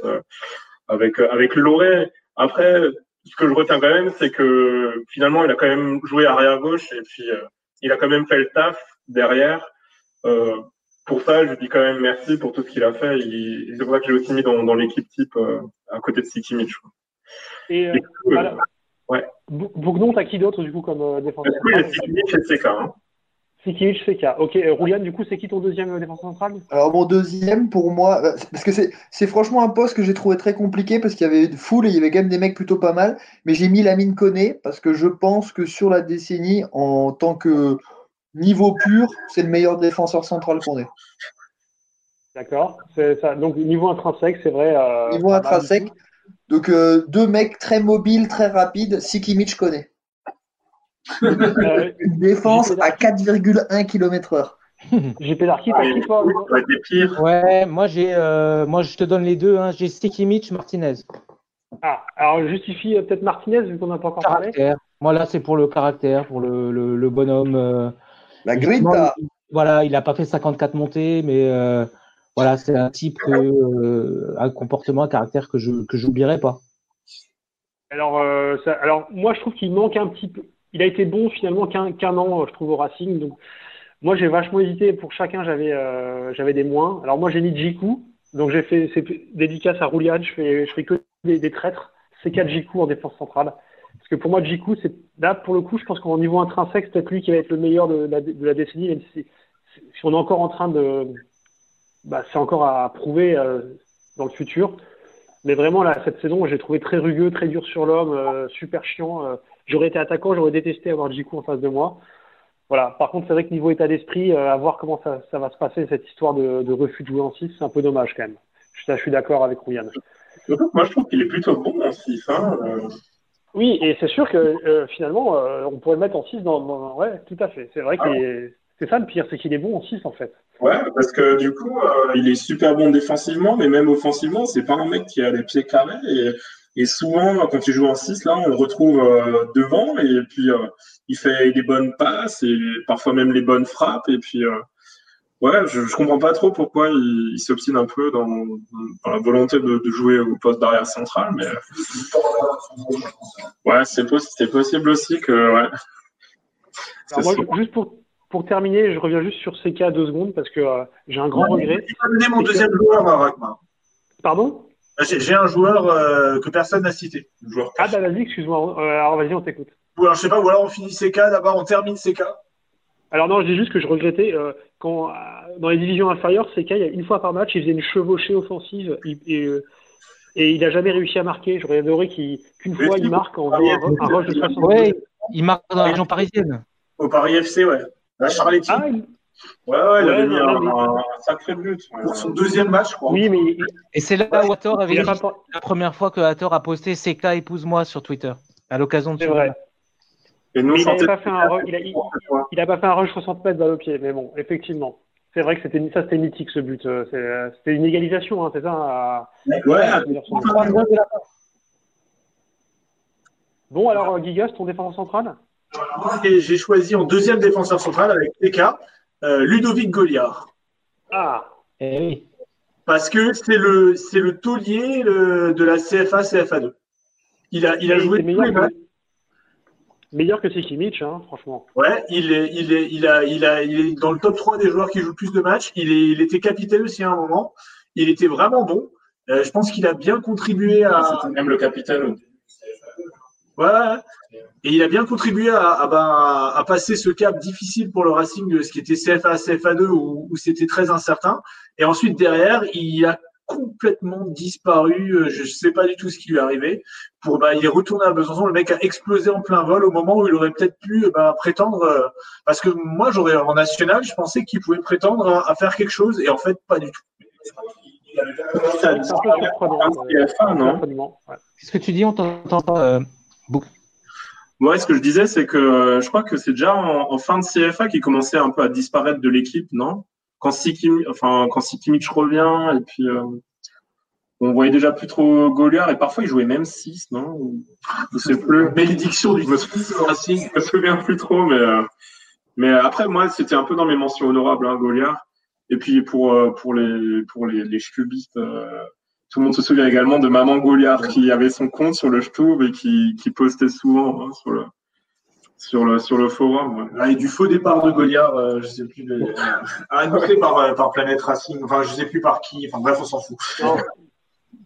avec avec Loré. Après, ce que je retiens quand même, c'est que finalement, il a quand même joué arrière gauche et puis euh, il a quand même fait le taf derrière. pour ça, je dis quand même merci pour tout ce qu'il a fait. C'est pour ça que j'ai aussi mis dans, dans l'équipe type à côté de Siki Mitch. Et, et voilà. ouais. Bougnon, t'as qui d'autre du coup comme défenseur? Oui, Siki Mitch et CK. Hein. Sikimic, Feka. Ok, euh, Roulian, du coup, c'est qui ton deuxième euh, défenseur central? Alors, mon deuxième, pour moi, euh, parce que c'est franchement un poste que j'ai trouvé très compliqué parce qu'il y avait full et il y avait quand même des mecs plutôt pas mal. Mais j'ai mis Lamine Koné parce que je pense que sur la décennie, en tant que niveau pur, c'est le meilleur défenseur central qu'on ait. D'accord. Donc, niveau intrinsèque, c'est vrai. niveau intrinsèque. Donc, deux mecs très mobiles, très rapides. Sikimic connaît. Euh, Une défense à 4,1 km/h. JP Darky, t'as qui toi. Ouais, moi j'ai, euh, moi je te donne les deux. Hein. J'ai Stikimic, Martinez. Ah, alors justifie euh, peut-être Martinez vu qu'on n'a pas encore parlé. Caractère. Moi là c'est pour le caractère, pour le, le, le bonhomme. euh, La grinta. il- Voilà, il n'a pas fait 54 montées, mais euh, voilà, c'est un type euh, un comportement, un caractère que je que j'oublierai pas. Alors, euh, ça- alors moi je trouve qu'il manque un petit peu. Il a été bon finalement qu'un qu'un an, je trouve, au Racing. Donc moi j'ai vachement hésité. Pour chacun j'avais euh, des moins. Alors moi j'ai mis Jiku. Donc j'ai fait dédicace à Roulian. Je fais je fais que des, traîtres. C'est 4 Jiku en défense centrale. Parce que pour moi Jiku c'est là pour le coup je pense qu'au niveau intrinsèque c'est peut-être lui qui va être le meilleur de la, de la décennie. Si on est encore en train de bah, c'est encore à prouver euh, dans le futur. Mais vraiment, là, cette saison, j'ai trouvé très rugueux, très dur sur l'homme, euh, super chiant. J'aurais été attaquant, j'aurais détesté avoir Jiku en face de moi. Voilà. Par contre, c'est vrai que niveau état d'esprit, euh, à voir comment ça, ça va se passer, cette histoire de, de refus de jouer en 6, c'est un peu dommage quand même. Je, je suis d'accord avec que moi, je trouve qu'il est plutôt bon en 6. Hein. euh. Oui, et c'est sûr que euh, finalement, euh, on pourrait le mettre en 6 dans, dans- Ouais, tout à fait. C'est vrai que c'est ça le pire, c'est qu'il est bon en 6 en fait. Ouais, parce que du coup, il est super bon défensivement, mais même offensivement, c'est pas un mec qui a les pieds carrés. Et, et souvent, quand il joue en 6, là, on le retrouve euh, devant, et puis euh, il fait les bonnes passes, et parfois même les bonnes frappes. Et puis, euh, ouais, je, je comprends pas trop pourquoi il, il s'obstine un peu dans, dans la volonté de, de jouer au poste d'arrière central, mais ouais, c'est possi- c'est possible aussi que, ouais. Alors moi, C'est- juste pour, pour terminer, je reviens juste sur CK deux secondes parce que euh, j'ai un grand regret. J'ai pas donné mon deuxième joueur, moi, Rakma. Pardon? J'ai j'ai un joueur euh, que personne n'a cité. Un joueur Ah bah vas-y, excuse-moi. Euh, alors vas-y, on t'écoute. Ou alors, je sais pas, ou alors on finit CK d'abord, on termine CK. Alors non, je dis juste que je regrettais euh, quand euh, dans les divisions inférieures, CK, il y a une fois par match, il faisait une chevauchée offensive et, euh, et il a jamais réussi à marquer. J'aurais adoré qu'une fois il marque en ah, faisant un, un rush de 60 Ouais, il marque dans la région parisienne. Au Paris FC, ouais. La Charletti. Ah, il- Ouais, ouais, il Ouais, avait mis non, un, mais- un sacré but. Pour son deuxième match, je crois. oui, mais Et c'est là où Hathor avait pas la première fois que Hathor a posté CK épouse-moi sur Twitter à l'occasion de C'est ce vrai. Et nous, Mais il n'avait pas fait un il a, il- il a pas fait un rush 60 mètres vers le pied, mais bon, effectivement. C'est vrai que c'était ça, c'était mythique ce but. Euh, euh, C'était une égalisation, hein, c'est ça. à- Ouais, à. Bon, alors euh, Gigas, ton défenseur central? J'ai choisi en deuxième défenseur central avec TK, euh, Ludovic Goliard. Ah, Eh oui. Parce que c'est le, c'est le taulier le- de la CFA, CFA2. Il a, il a joué tous meilleur les que, matchs. meilleur que Sekimic, hein, franchement. Ouais, il est, il est, il a, il a, il est dans le top 3 des joueurs qui jouent le plus de matchs. Il est, il était capitaine aussi à un moment. Il était vraiment bon. Euh, je pense qu'il a bien contribué à, C'était même le capitaine. Ouais. Et il a bien contribué à, à, ben, passer ce cap difficile pour le Racing, ce qui était CFA, CFA2, où, où c'était très incertain. Et ensuite, derrière, il a complètement disparu. euh, Je ne sais pas du tout ce qui lui est arrivé. Pour, bah, il est retourné à Besançon. Le mec a explosé en plein vol au moment où il aurait peut-être pu euh, bah, prétendre. euh, parce que moi, j'aurais en national, je pensais qu'il pouvait prétendre à, faire quelque chose. Et en fait, pas du tout. Euh. Qu'est-ce que tu dis On t'entend euh, Bouk. Ouais, ce que je disais, c'est que euh, je crois que c'est déjà en, en fin de CFA qu'il commençait un peu à disparaître de l'équipe, non? Quand Sikimic, enfin, quand Sikimic revient, et puis euh, on voyait déjà plus trop Goliard, et parfois il jouait même 6, non? Je sais plus. Bénédiction du Je me Racing. Je me souviens plus trop, mais, euh, mais après, moi, c'était un peu dans mes mentions honorables, hein, Goliard. Et puis pour, euh, pour les, pour les, les euh, tout le monde se souvient également de Maman Goliard qui avait son compte sur le Stub et qui, qui postait souvent hein, sur, le, sur, le, sur le forum. ouais. Ah, et du faux départ de Goliard, euh, je sais plus, de, euh, annoncé par, euh, par Planète Racing, enfin je sais plus par qui, enfin bref, on s'en fout. Non.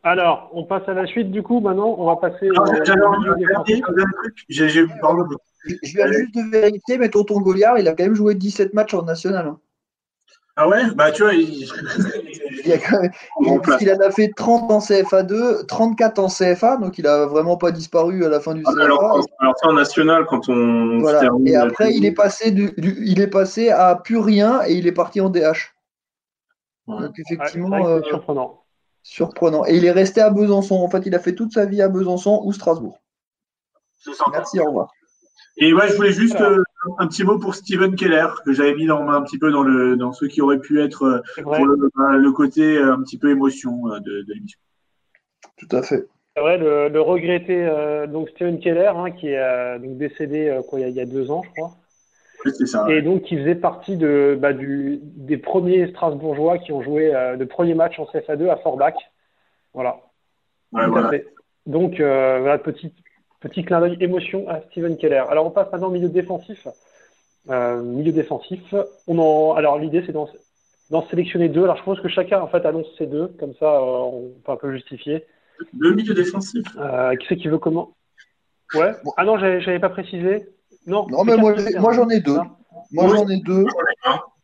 Alors, on passe à la suite. Du coup, maintenant, on va passer j'ai, pardon. Je viens juste de vérifier, mais tonton Goliard, il a quand même joué 17 matchs en national. hein. Ah ouais, bah tu vois, il- Il, a quand même- Bon, parce qu'il en a fait 30 en CFA2, 34 en CFA, donc il a vraiment pas disparu à la fin du CFA. Alors, alors c'est en national quand on Voilà. termine. Et après, il est passé du, du- il est passé à plus rien et il est parti en DH. Ouais. Donc effectivement, euh, surprenant. surprenant. Et il est resté à Besançon. En fait, il a fait toute sa vie à Besançon ou Strasbourg. Merci, au revoir. Et ouais, je voulais juste euh, un petit mot pour Steven Keller, que j'avais mis dans, un petit peu dans, le, dans ceux qui auraient pu être euh, pour le, côté un petit peu émotion de, l'émission. Tout à fait. C'est vrai, le, le regretté donc Steven Keller, hein, qui est donc décédé quoi, il, y a, deux ans, je crois. c'est ça. Et donc, qui faisait partie de, bah, du, des premiers Strasbourgeois qui ont joué le premier match en CFA2 à Forbach. Voilà. Ouais, voilà. Donc, voilà, petite, Petit clin d'œil émotion à Steven Keller. Alors on passe maintenant au milieu défensif. Euh, milieu défensif. On en... Alors l'idée c'est d'en sélectionner deux. Alors je pense que chacun en fait annonce ces deux, comme ça euh, on peut un peu justifier. Deux milieux défensifs. Euh, qui c'est qui veut comment? Ouais. Ah non, j'avais pas précisé. Non. Non mais moi, moi j'en ai deux. Moi j'en ai deux.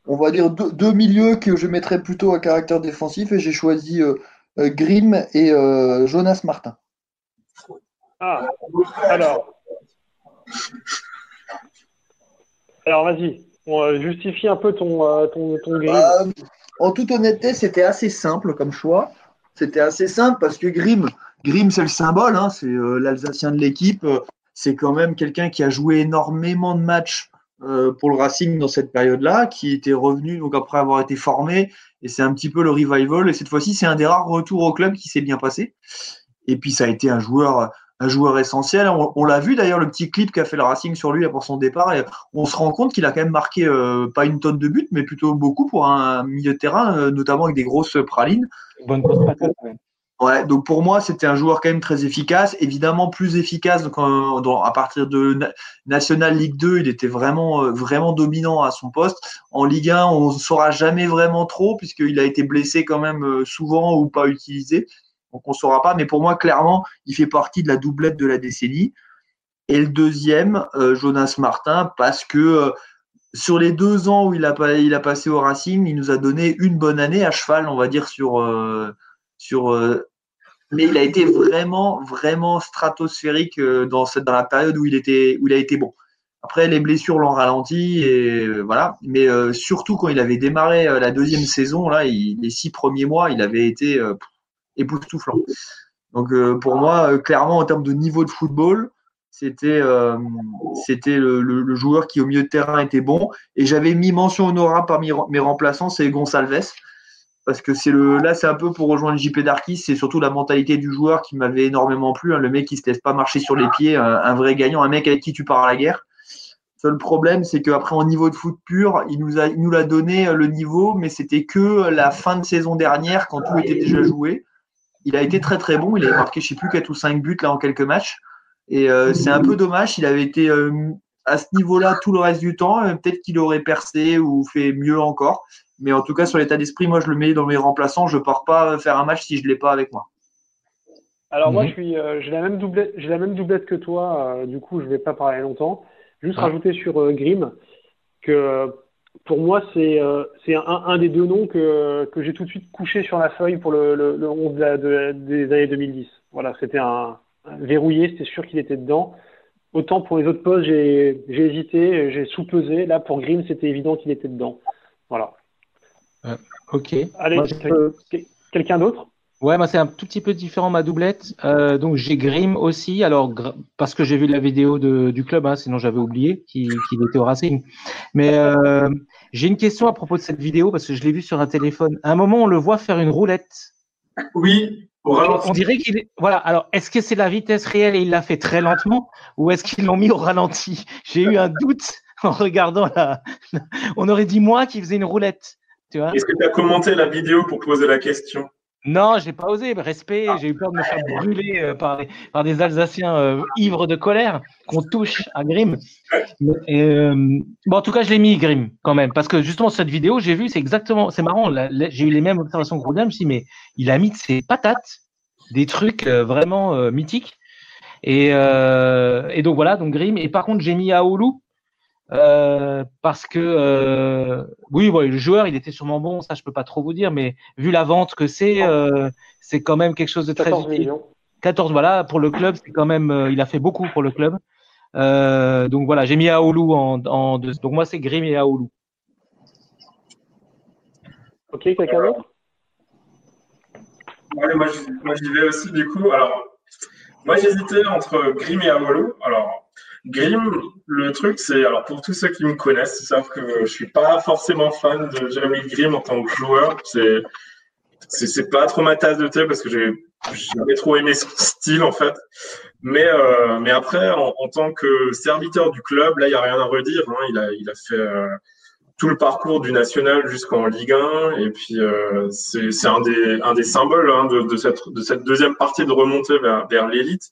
On va dire deux, milieux que je mettrais plutôt à caractère défensif et j'ai choisi Grimm et Jonas Martin. Ah, alors. Alors, vas-y. justifie un peu ton, euh, ton, euh, en toute honnêteté, c'était assez simple comme choix. C'était assez simple parce que Grimm, Grimm c'est le symbole, hein, c'est euh, l'Alsacien de l'équipe. C'est quand même quelqu'un qui a joué énormément de matchs pour le Racing dans cette période-là, qui était revenu donc après avoir été formé. Et c'est un petit peu le revival. Et cette fois-ci, c'est un des rares retours au club qui s'est bien passé. Et puis, ça a été un joueur un joueur essentiel. On, l'a vu d'ailleurs, le petit clip qu'a fait le Racing sur lui pour son départ. Et on se rend compte qu'il a quand même marqué euh, pas une tonne de buts, mais plutôt beaucoup pour un milieu de terrain, euh, notamment avec des grosses pralines. Bonne Ouais, donc pour moi, c'était un joueur quand même très efficace, évidemment plus efficace donc, à partir de National League 2, il était vraiment euh, vraiment dominant à son poste. En Ligue 1, on ne saura jamais vraiment trop puisqu'il a été blessé quand même souvent ou pas utilisé. Donc on ne saura pas, mais pour moi, clairement, il fait partie de la doublette de la décennie. Et le deuxième, euh, Jonas Martin, parce que euh, sur les deux ans où il a, il a passé au Racing, il nous a donné une bonne année à cheval, on va dire, sur. Euh, sur mais il a été vraiment, vraiment stratosphérique dans, cette, dans la période où il, était, où il a été bon. Après, les blessures l'ont ralenti, et voilà. Mais surtout quand il avait démarré la deuxième saison, là, les six premiers mois, il avait été époustouflant. Donc euh, pour moi, euh, clairement, en termes de niveau de football, c'était euh, le, joueur qui au milieu de terrain était bon. Et j'avais mis mention honorable parmi mes remplaçants, c'est Gonsalves. Parce que c'est le là, c'est un peu pour rejoindre JP Darkis, c'est surtout la mentalité du joueur qui m'avait énormément plu. Hein. le mec qui se laisse pas marcher sur les pieds, un, vrai gagnant, un mec avec qui tu pars à la guerre. Seul problème, c'est qu'après, en niveau de foot pur, il nous a, il nous l'a donné le niveau, mais c'était que la fin de saison dernière, quand tout était déjà joué il a été très très bon. Il a marqué, je sais plus, 4 ou 5 buts là en quelques matchs. Et euh, c'est un peu dommage. Il avait été euh, à ce niveau-là tout le reste du temps. Euh, peut-être qu'il aurait percé ou fait mieux encore. Mais en tout cas, sur l'état d'esprit, moi, je le mets dans mes remplaçants. Je ne pars pas faire un match si je ne l'ai pas avec moi. Alors moi, mhm. je suis, j'ai la même doublette, j'ai la même doublette que toi. du coup, je ne vais pas parler longtemps. Juste ah. rajouter sur Grim que pour moi, c'est euh, un, des deux noms que, que j'ai tout de suite couché sur la feuille pour le, le, 11 des années 2010. Voilà, c'était un, verrouillé, c'était sûr qu'il était dedans. Autant pour les autres postes, j'ai hésité, j'ai sous-pesé. Là, pour Grimm, c'était évident qu'il était dedans. Voilà. Euh, ok. Allez, quelqu'un d'autre? Ouais, moi c'est un tout petit peu différent ma doublette. Euh, donc j'ai Grim aussi, alors parce que j'ai vu la vidéo de, du club, hein, sinon j'avais oublié qu'il était au Racing. Mais euh, j'ai une question à propos de cette vidéo parce que je l'ai vu sur un téléphone. À un moment, on le voit faire une roulette. Oui. On dirait qu'il est. Voilà. Alors, est-ce que c'est la vitesse réelle et il l'a fait très lentement, ou est-ce qu'ils l'ont mis au ralenti? J'ai eu un doute en regardant la. On aurait dit moi qui faisais une roulette. Est-ce que tu as commenté la vidéo pour poser la question? Non, j'ai pas osé. Respect, j'ai eu peur de me faire brûler euh, par, par, des Alsaciens euh, ivres de colère qu'on touche à Grimm. Euh, bon, en tout cas, je l'ai mis Grimm quand même, parce que justement cette vidéo, j'ai vu, c'est exactement, c'est marrant. J'ai eu les mêmes observations que Roudin. Je me suis dit, mais il a mis de ses patates des trucs vraiment mythiques. Et, et, donc voilà, donc Grimm. Et par contre, j'ai mis Aoulou euh, parce que euh, oui, le joueur, il était sûrement bon, ça je peux pas trop vous dire, mais vu la vente que c'est, euh, c'est quand même quelque chose de très 14 millions. 14, voilà, pour le club, c'est quand même, il a fait beaucoup pour le club. donc voilà, j'ai mis Aoulou en, en deux. Donc moi, c'est Grim et Aoulou. Ok, quelqu'un d'autre? Ouais, Moi, j'y vais aussi du coup. Alors, moi, j'hésitais entre Grim et Aoulou. Alors, Grim, le truc, c'est, alors pour tous ceux qui me connaissent, ils savent que je suis pas forcément fan de Jeremy Grim en tant que joueur. C'est, c'est, pas trop ma tasse de thé parce que j'ai jamais trop aimé son style en fait. Mais, euh, mais après, en, tant que serviteur du club, là, il y a rien à redire. Hein. Il, a, il a fait euh, tout le parcours du national jusqu'en Ligue 1. Et puis, euh, c'est un des, un des symboles hein, de, de, cette, de cette deuxième partie de remontée vers, vers l'élite.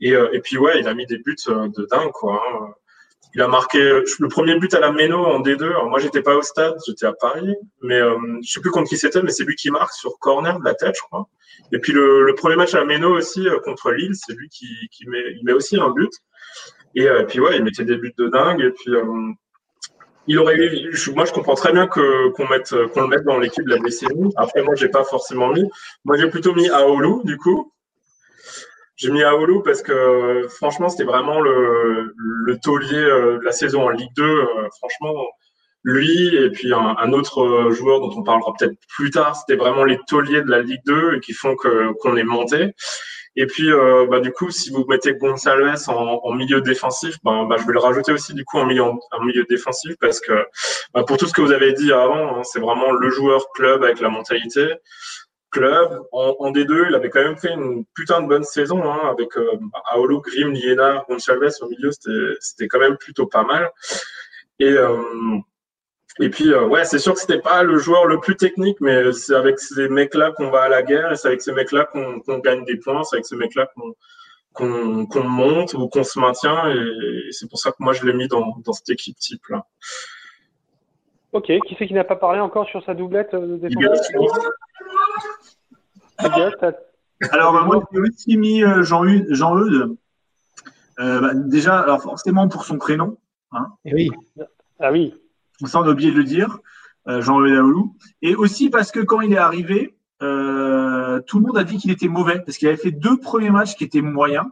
Et, et puis, ouais, il a mis des buts de dingue, quoi. Hein. Il a marqué le premier but à la Méno en D2. Alors moi, j'étais pas au stade, j'étais à Paris, mais euh, je sais plus contre qui c'était, mais c'est lui qui marque sur corner de la tête, je crois. Et puis le, le premier match à la Méno aussi euh, contre Lille, c'est lui qui, qui met, il met aussi un but. Et, euh, puis ouais, il mettait des buts de dingue. Et puis euh, il aurait eu, moi je comprends très bien que qu'on mette qu'on le mette dans l'équipe de la décennie. Après moi j'ai pas forcément mis. Moi j'ai plutôt mis Aolu du coup j'ai mis Aolu parce que franchement, c'était vraiment le, le taulier euh, de la saison en Ligue 2. Euh, franchement, lui et puis un, autre joueur dont on parlera peut-être plus tard, c'était vraiment les tauliers de la Ligue 2 et qui font que qu'on est monté. Et puis, euh, bah, du coup, si vous mettez Gonçalves en, en milieu défensif, bah, bah, je vais le rajouter aussi du coup en milieu, en milieu défensif parce que bah, pour tout ce que vous avez dit avant, hein, c'est vraiment le joueur club avec la mentalité club. En, D2, il avait quand même fait une putain de bonne saison hein, avec euh, Aolo, Grim, Liena, Gonçalves au milieu. C'était quand même plutôt pas mal. Et, euh, et puis, euh, ouais, c'est sûr que c'était pas le joueur le plus technique, mais c'est avec ces mecs-là qu'on va à la guerre et c'est avec ces mecs-là qu'on gagne des points, c'est avec ces mecs-là qu'on monte ou qu'on se maintient. Et, c'est pour ça que moi, je l'ai mis dans, dans cette équipe type-là. Ok, qui c'est qui n'a pas parlé encore sur sa doublette de alors, bah, moi, j'ai aussi mis euh, Jean-Eudes. Euh, bah, déjà, alors forcément pour son prénom. Hein. Oui. Ah oui. Ça, on a oublié de le dire. Euh, Jean-Eudes Aoulou. Et aussi parce que quand il est arrivé, tout le monde a dit qu'il était mauvais parce qu'il avait fait deux premiers matchs qui étaient moyens.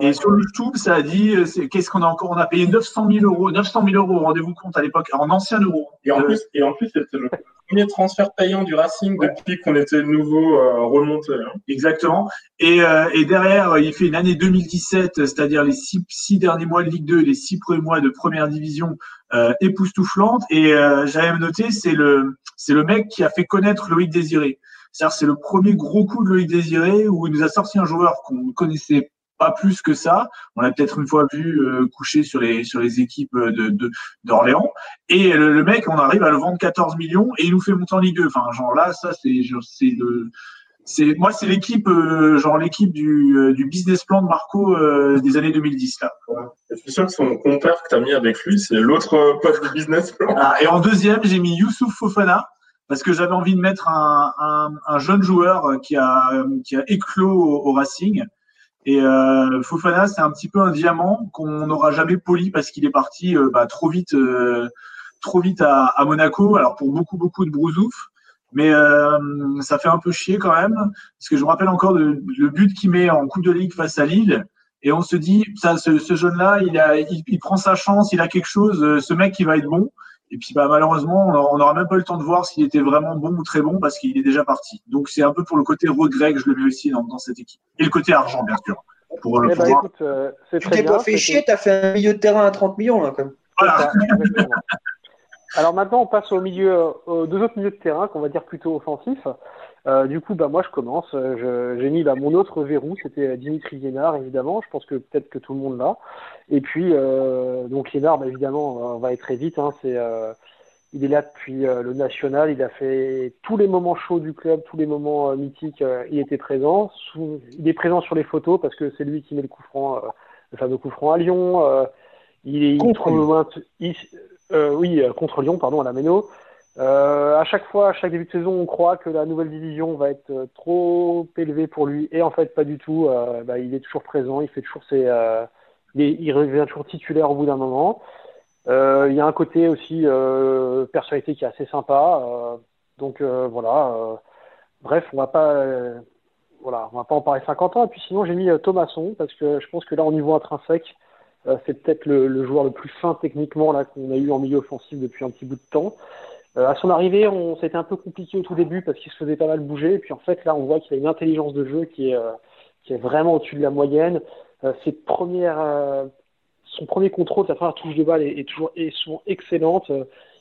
Et sur YouTube, ça a dit, qu'est-ce qu'on a encore? On a payé 900 000 euros, 900 000 euros, rendez-vous compte à l'époque, en ancien euros. Et en plus, et en plus, c'était le premier transfert payant du Racing depuis qu'on était nouveau euh, remonté. Hein. Exactement. Et, euh, et, derrière, il fait une année 2017, c'est-à-dire les six, six, derniers mois de Ligue 2, les six premiers mois de Première Division euh, époustouflante. Et euh, j'avais noté, c'est le, c'est le mec qui a fait connaître Loïc Désiré. C'est-à-dire, c'est le premier gros coup de Loïc Désiré où il nous a sorti un joueur qu'on ne connaissait pas plus que ça. On l'a peut-être une fois vu euh, coucher sur les sur les équipes de d'Orléans. et le, mec, on arrive à le vendre 14 millions et il nous fait monter en Ligue 2. Enfin, genre là, ça c'est c'est le c'est moi c'est l'équipe euh, genre l'équipe du, euh, du business plan de Marco des années 2010 là. Je suis sûr que son compère que tu as mis avec lui, c'est l'autre poste du business plan. Ah, et en deuxième, j'ai mis Youssouf Fofana parce que j'avais envie de mettre un, un, un, jeune joueur qui a qui a éclos au Racing et euh, Fofana, c'est un petit peu un diamant qu'on n'aura jamais poli parce qu'il est parti euh, bah, trop vite, euh, trop vite à, à, Monaco. Alors pour beaucoup, beaucoup de brousouf, mais euh, ça fait un peu chier quand même parce que je me rappelle encore de, le but qu'il met en Coupe de Ligue face à Lille. Et on se dit, ça, ce, ce jeune-là, il, a, il, il, prend sa chance, il a quelque chose. Ce mec, il va être bon. Et puis bah, malheureusement, on n'aura même pas eu le temps de voir s'il était vraiment bon ou très bon parce qu'il est déjà parti. Donc c'est un peu pour le côté regret que je le mets aussi dans, dans cette équipe. Et le côté argent, bien sûr. Pour, eh ben, écoute, euh, tu t'es pas fait chier, tu as fait un milieu de terrain à 30 millions là quand même. Voilà. Alors maintenant, on passe au milieu, aux deux autres milieux de terrain qu'on va dire plutôt offensifs. Euh, du coup, bah, moi, je commence. J'ai mis bah, mon autre verrou, c'était Dimitri Liénard, évidemment. Je pense que peut-être que tout le monde l'a. Et puis, euh, donc Liénard, bah, évidemment, on va être très vite. Hein, c'est, euh, il est là depuis euh, le national. Il a fait tous les moments chauds du club, tous les moments euh, mythiques. Euh, il était présent. Sous, il est présent sur les photos parce que c'est lui qui met le coup franc, le fameux coup franc à Lyon. il est contre il, oui, contre Lyon, pardon, à la Méno. Euh, à chaque fois, à chaque début de saison, on croit que la nouvelle division va être euh, trop élevée pour lui, et en fait, pas du tout. Euh, bah, il est toujours présent, il fait toujours ses, euh, il, revient toujours titulaire au bout d'un moment. Euh, il y a un côté aussi personnalité qui est assez sympa. donc voilà. bref, on va pas, voilà, on va pas en parler 50 ans. Et puis sinon, j'ai mis Thomasson parce que je pense que là, au niveau intrinsèque, c'est peut-être le, le, joueur le plus fin techniquement là qu'on a eu en milieu offensif depuis un petit bout de temps. Euh, à son arrivée, on c'était un peu compliqué au tout début parce qu'il se faisait pas mal bouger. Et puis en fait, là, on voit qu'il a une intelligence de jeu qui est, euh, qui est vraiment au-dessus de la moyenne. Euh, ses premières, son premier contrôle, sa première touche de balle est, toujours est souvent excellente.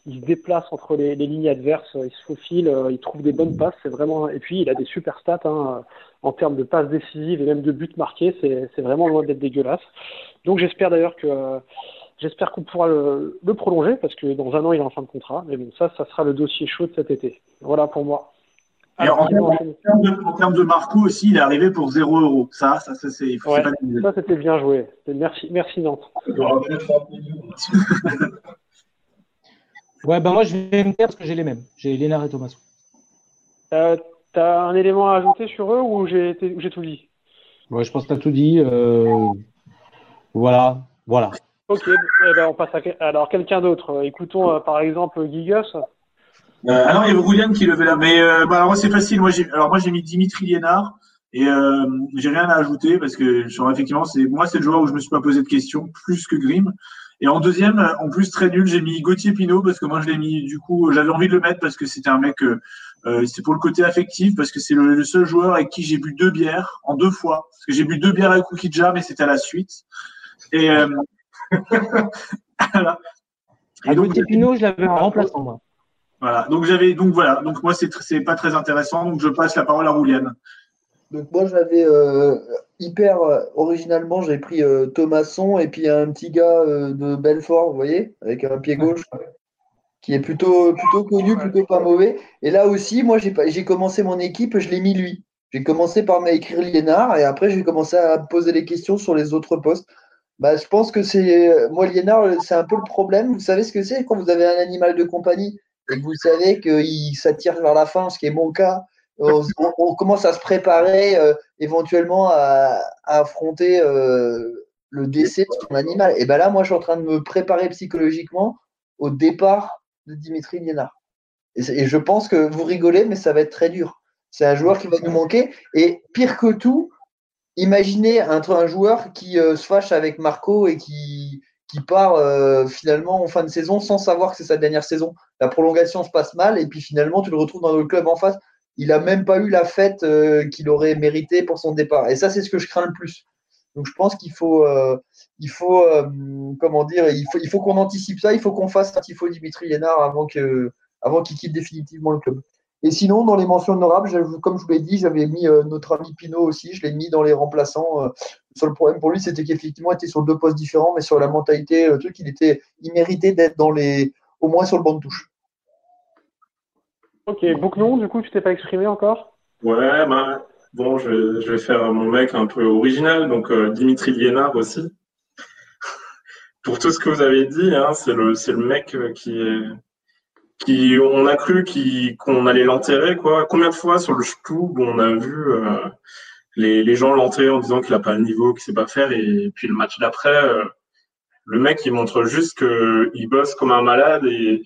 Il se déplace entre les, lignes adverses, il se faufile, il trouve des bonnes passes. C'est vraiment et puis il a des super stats hein, en termes de passes décisives et même de buts marqués. C'est vraiment loin d'être dégueulasse. Donc j'espère d'ailleurs que j'espère qu'on pourra le, prolonger parce que dans un an il est en fin de contrat. Mais bon, ça, ça sera le dossier chaud de cet été. Voilà pour moi. Alors, en, termes de, Marco aussi, il est arrivé pour 0 euros. Ça, ça, ça c'est. Ouais, ça, c'était bien joué. Merci, merci Nantes. ouais, ben moi, je vais me taire parce que j'ai les mêmes. J'ai Lénard et Thomas. Euh, T'as un élément à ajouter sur eux ou j'ai tout dit? Ouais, je pense que tu as tout dit. Euh, voilà, voilà. Ok, eh ben, on passe à alors quelqu'un d'autre. Écoutons euh, par exemple Gigas. Euh, ah non, il y avait Roulian qui levait là. Mais euh, alors c'est facile. Moi, j'ai, alors moi, j'ai mis Dimitri Liénard et euh, j'ai rien à ajouter parce que genre, effectivement, c'est moi, c'est le joueur où je me suis pas posé de questions plus que Grimm. Et en deuxième, en plus très nul, j'ai mis Gauthier Pinot parce que moi, je l'ai mis. Du coup, j'avais envie de le mettre parce que c'était un mec. Euh, c'était pour le côté affectif parce que c'est le, seul joueur avec qui j'ai bu deux bières en deux fois. Parce que j'ai bu deux bières avec Jam mais c'était à la suite. Et euh, voilà. Et donc, Gauthier Pinot, je l'avais en remplaçant moi. Voilà. Donc j'avais donc voilà. Donc moi c'est c'est pas très intéressant. Donc je passe la parole à Rouliane. Donc moi j'avais euh, hyper euh, originalement j'ai pris euh, Thomasson et puis un petit gars de Belfort, vous voyez, avec un pied gauche qui est plutôt plutôt connu, plutôt pas mauvais. Et là aussi moi j'ai j'ai commencé mon équipe, je l'ai mis lui. J'ai commencé par m'écrire Liénard et après j'ai commencé à poser les questions sur les autres postes. Bah, je pense que c'est moi Liénard, c'est un peu le problème. Vous savez ce que c'est quand vous avez un animal de compagnie et que vous savez qu'il s'attire vers la fin, ce qui est mon cas, on, commence à se préparer euh, éventuellement à, affronter euh, le décès de son animal. Et ben là, moi, je suis en train de me préparer psychologiquement au départ de Dimitri Liénard. Et, je pense que vous rigolez, mais ça va être très dur. C'est un joueur qui va nous manquer. Et pire que tout, imaginez un, joueur qui euh, se fâche avec Marco et qui, qui part euh, finalement en fin de saison sans savoir que c'est sa dernière saison. La prolongation se passe mal et puis finalement tu le retrouves dans le club en face. Il n'a même pas eu la fête euh, qu'il aurait mérité pour son départ. Et ça, c'est ce que je crains le plus. Donc je pense qu'il faut, il faut comment dire, il faut, il faut qu'on anticipe ça. Il faut qu'on fasse un tifo Dimitri Lénard avant que, avant qu'il quitte définitivement le club. Et sinon, dans les mentions honorables, comme je vous l'ai dit, j'avais mis euh, notre ami Pinot aussi, je l'ai mis dans les remplaçants. Euh, le seul problème pour lui, c'était qu'effectivement, il était sur deux postes différents, mais sur la mentalité, le truc, il, était, il méritait d'être dans les, au moins sur le banc de touche. Ok, Boucnon, du coup, tu t'es pas exprimé encore? Ouais, bah, bon, je, vais faire mon mec un peu original, donc euh, Dimitri Liénard aussi. pour tout ce que vous avez dit, hein, c'est le, le mec qui est qui on a cru qu'on allait l'enterrer quoi. Combien de fois sur le où on a vu euh, les, les, gens l'enterrer en disant qu'il a pas le niveau, qu'il sait pas faire et, puis le match d'après, euh, le mec il montre juste qu'il bosse comme un malade et,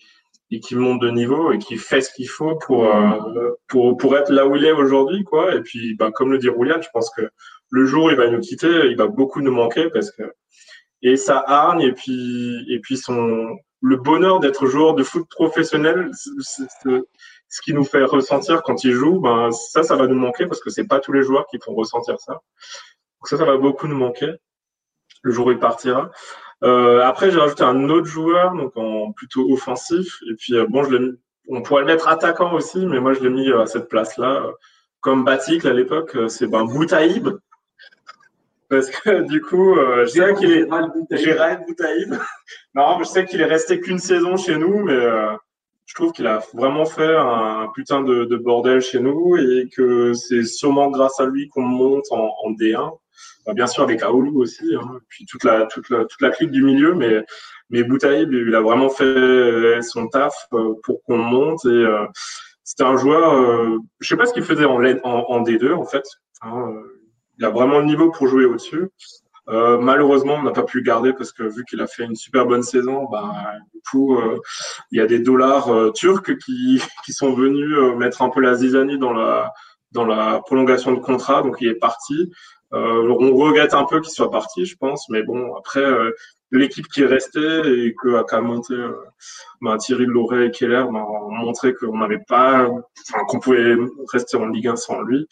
et qu'il monte de niveau et qu'il fait ce qu'il faut pour, euh, pour pour être là où il est aujourd'hui quoi. Et puis bah, comme le dit Roulian, je pense que le jour où il va nous quitter, il va beaucoup nous manquer parce que et sa hargne et puis et puis son le bonheur d'être joueur de foot professionnel, ce qui nous fait ressentir quand il joue, ben ça, ça va nous manquer parce que c'est pas tous les joueurs qui font ressentir ça. Donc ça, ça va beaucoup nous manquer le jour où il partira. Euh, après, j'ai rajouté un autre joueur, donc en plutôt offensif. Et puis euh, bon, je on pourrait le mettre attaquant aussi, mais moi je l'ai mis à cette place-là, comme Batik à l'époque. C'est ben Boutaïb parce que du coup, euh, je sais qu'il est Gérald Boutaïb. non, je sais qu'il est resté qu'une saison chez nous, mais euh, je trouve qu'il a vraiment fait un putain de, de, bordel chez nous et que c'est sûrement grâce à lui qu'on monte en, en D1. Bah, bien sûr avec Aoulou aussi, hein, puis toute la toute la toute la clique du milieu, mais mais Boutaïb, il a vraiment fait son taf euh, pour qu'on monte et euh, c'était un joueur. Euh, je sais pas ce qu'il faisait en, en, en, D2 en fait. Hein, il a vraiment le niveau pour jouer au-dessus. Euh, malheureusement, on n'a pas pu le garder parce que vu qu'il a fait une super bonne saison, bah, du coup, euh, il y a des dollars euh, turcs qui, qui sont venus euh, mettre un peu la zizanie dans la, dans la prolongation de contrat, donc il est parti. on regrette un peu qu'il soit parti, je pense, mais bon, après, l'équipe qui est restée et que qu'à monter bah, Thierry Loret et Keller bah, ont montré qu'on n'avait pas, qu'on pouvait rester en Ligue 1 sans lui.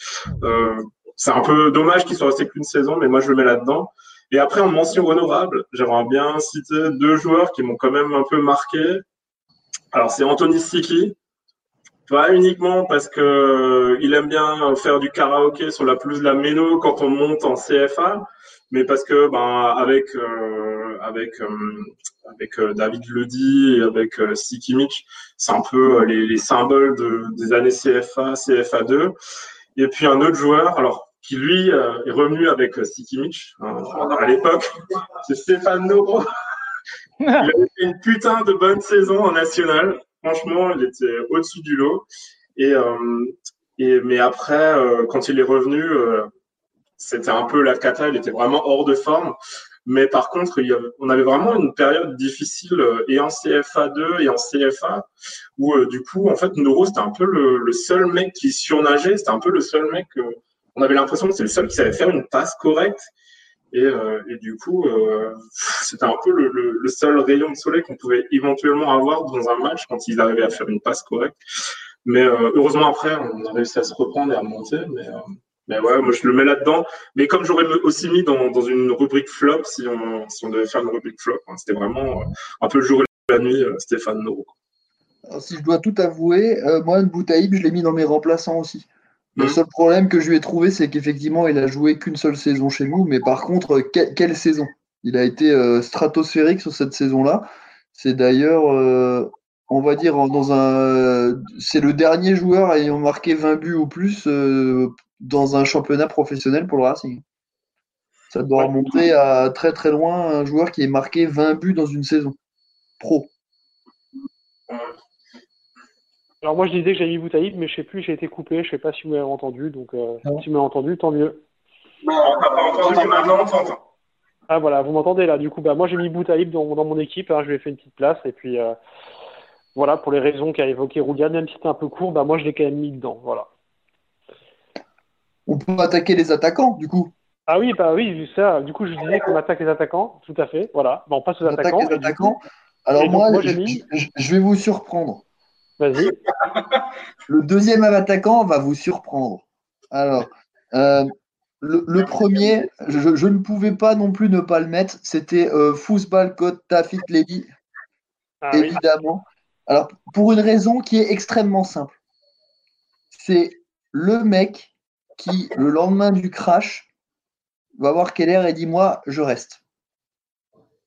Euh, c'est un peu dommage qu'il soit resté qu'une saison, mais moi je le mets là-dedans. Et après, en mention honorable, j'aimerais bien citer deux joueurs qui m'ont quand même un peu marqué. Alors, c'est Anthony Siki, pas uniquement parce que euh, il aime bien faire du karaoké sur la pelouse de la Méno quand on monte en CFA, mais parce que ben avec euh, avec euh, avec David Ledy et avec euh, Sikimic, c'est un peu les, les, symboles de, des années CFA, CFA2. Et puis un autre joueur, alors qui lui est revenu avec Sikimic hein, à l'époque, c'est Stéphane Noro. il avait fait une putain de bonne saison en national franchement, il était au-dessus du lot. Et, euh, et mais après, euh, quand il est revenu, euh, c'était un peu la cata. Il était vraiment hors de forme. Mais par contre, on avait vraiment une période difficile et en CFA2 et en CFA où du coup, en fait, Noro, c'était un peu le, seul mec qui surnageait. C'était un peu le seul mec. On avait l'impression que c'était le seul qui savait faire une passe correcte. Et, euh, du coup, euh, c'était un peu le, le, le, seul rayon de soleil qu'on pouvait éventuellement avoir dans un match quand ils arrivaient à faire une passe correcte. Mais euh, heureusement, après, on a réussi à se reprendre et à monter. Mais, mais ouais, moi, je le mets là-dedans. Mais comme j'aurais aussi mis dans, une rubrique flop, si on, devait faire une rubrique flop, hein, c'était vraiment un peu le jour et la nuit, Stéphane Noro. Si je dois tout avouer, moi, Boutaïb, je l'ai mis dans mes remplaçants aussi. Le mmh. seul problème que je lui ai trouvé, c'est qu'effectivement, il a joué qu'une seule saison chez nous, mais par contre, quelle saison? Il a été euh, stratosphérique sur cette saison-là. C'est d'ailleurs, euh, on va dire, dans un, c'est le dernier joueur ayant marqué 20 buts ou plus euh, dans un championnat professionnel pour le Racing. Ça doit remonter à très très loin un joueur qui ait marqué 20 buts dans une saison pro. Alors moi je disais que j'avais mis Boutaïb, mais je sais plus, j'ai été coupé, je sais pas si vous m'avez entendu, donc euh, ah si vous m'avez entendu, tant mieux. Non, on t'a pas entendu, maintenant on t'entend. Ah voilà, vous m'entendez là, du coup, bah, moi j'ai mis Boutaïb dans, dans mon équipe, hein, je lui ai fait une petite place, et puis euh, voilà, pour les raisons qu'a évoqué Roulian, même si c'était un peu court, bah, moi je l'ai quand même mis dedans, voilà. On peut attaquer les attaquants, du coup Ah oui, bah oui, ça, du coup je disais qu'on attaque les attaquants, tout à fait, voilà, bah, on passe aux attaquants. les attaquants. Alors moi, je vais vous surprendre. Vas-y. Le deuxième attaquant va vous surprendre. Alors, euh, le, premier, je, ne pouvais pas non plus ne pas le mettre. C'était euh, Football Code Tafit Lady. Ah évidemment. Alors, pour une raison qui est extrêmement simple. C'est le mec qui, le lendemain du crash, va voir Keller et dit Moi, je reste.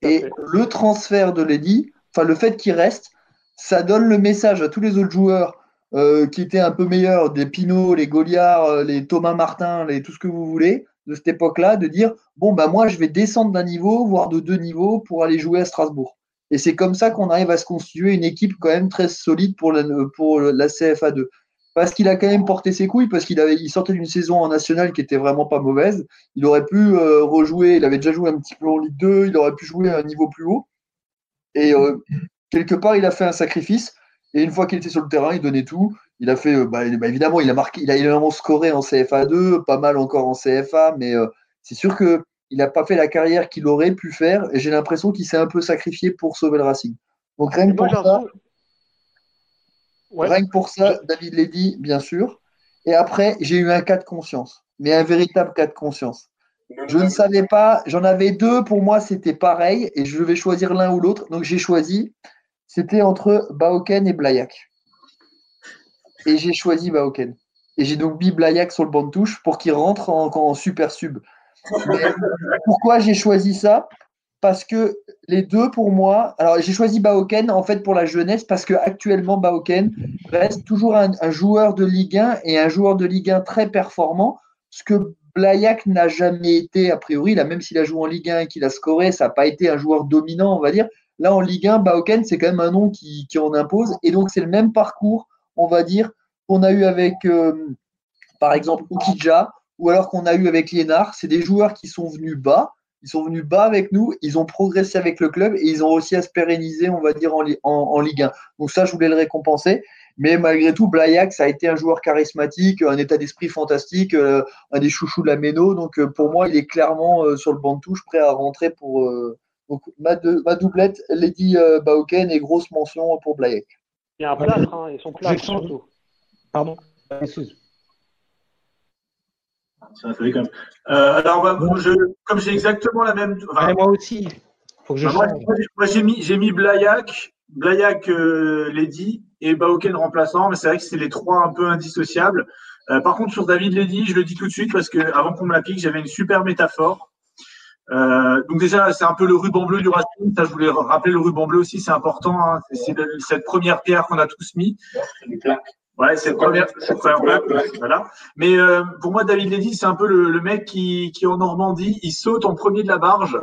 Et le transfert de Lady, enfin, le fait qu'il reste, ça donne le message à tous les autres joueurs euh, qui étaient un peu meilleurs, des Pinot, les Goliards, euh, les Thomas Martin, les, tout ce que vous voulez, de cette époque-là, de dire bon, bah, moi, je vais descendre d'un niveau, voire de deux niveaux, pour aller jouer à Strasbourg. Et c'est comme ça qu'on arrive à se constituer une équipe quand même très solide pour la, la CFA2. Parce qu'il a quand même porté ses couilles, parce qu'il sortait d'une saison en national qui était vraiment pas mauvaise. Il aurait pu euh, rejouer, il avait déjà joué un petit peu en Ligue 2, il aurait pu jouer à un niveau plus haut. Et quelque part, il a fait un sacrifice. Et une fois qu'il était sur le terrain, il donnait tout. Il a fait, euh, bah, bah, évidemment, il a marqué, il a énormément scoré en CFA 2, pas mal encore en CFA, mais euh, c'est sûr que il n'a pas fait la carrière qu'il aurait pu faire. Et j'ai l'impression qu'il s'est un peu sacrifié pour sauver le Racing. Donc rien que pour ça, rien que pour ça, David l'a dit, bien sûr. Et après, j'ai eu un cas de conscience, mais un véritable cas de conscience. Je ne savais pas, j'en avais deux, pour moi c'était pareil, et je vais choisir l'un ou l'autre. Donc j'ai choisi c'était entre Baoken et Blayak. Et j'ai choisi Baoken. Et j'ai donc mis Blayak sur le banc de touche pour qu'il rentre en, super sub. pourquoi j'ai choisi ça? Parce que les deux, pour moi, alors j'ai choisi Baoken en fait pour la jeunesse parce que actuellement Baoken reste toujours un, joueur de Ligue 1 et un joueur de Ligue 1 très performant. Ce que Blayak n'a jamais été, a priori, là, même s'il a joué en Ligue 1 et qu'il a scoré, ça n'a pas été un joueur dominant, on va dire. Là, en Ligue 1, Baoken, c'est quand même un nom qui, en impose. Et donc, c'est le même parcours, on va dire, qu'on a eu avec, euh, par exemple, Ukija, ou alors qu'on a eu avec Liénard. C'est des joueurs qui sont venus bas. Ils sont venus bas avec nous, ils ont progressé avec le club et ils ont réussi à se pérenniser, on va dire, en, en, Ligue 1. Donc ça, je voulais le récompenser. Mais malgré tout, Blayak, ça a été un joueur charismatique, un état d'esprit fantastique, euh, un des chouchous de la Méno. Donc euh, pour moi, il est clairement sur le banc de touche, prêt à rentrer pour, donc ma, doublette, Lady euh, Bauken et grosse mention pour Blayak. Il y a un plâtre, hein, et son plâtre surtout. Pardon. Ça fait quand même. Euh, alors, bah, bon, je, comme j'ai exactement la même. enfin, enfin, moi aussi. Faut que je bah, moi, j'ai- mis, j'ai mis Blayak, Blayak, euh, Lady et Baoken remplaçant, mais c'est vrai que c'est les trois un peu indissociables. Euh, par contre, sur David Ledy, je le dis tout de suite parce que avant qu'on me la pique, j'avais une super métaphore. Euh, donc déjà, c'est un peu le ruban bleu du Racing. Ça, je voulais rappeler le ruban bleu aussi, c'est important. hein. C'est c'est cette première pierre qu'on a tous mis. Ouais, cette première, cette première plaque, voilà. Mais euh, pour moi, David Ledy, c'est un peu le, le mec qui, qui est en Normandie, il saute en premier de la barge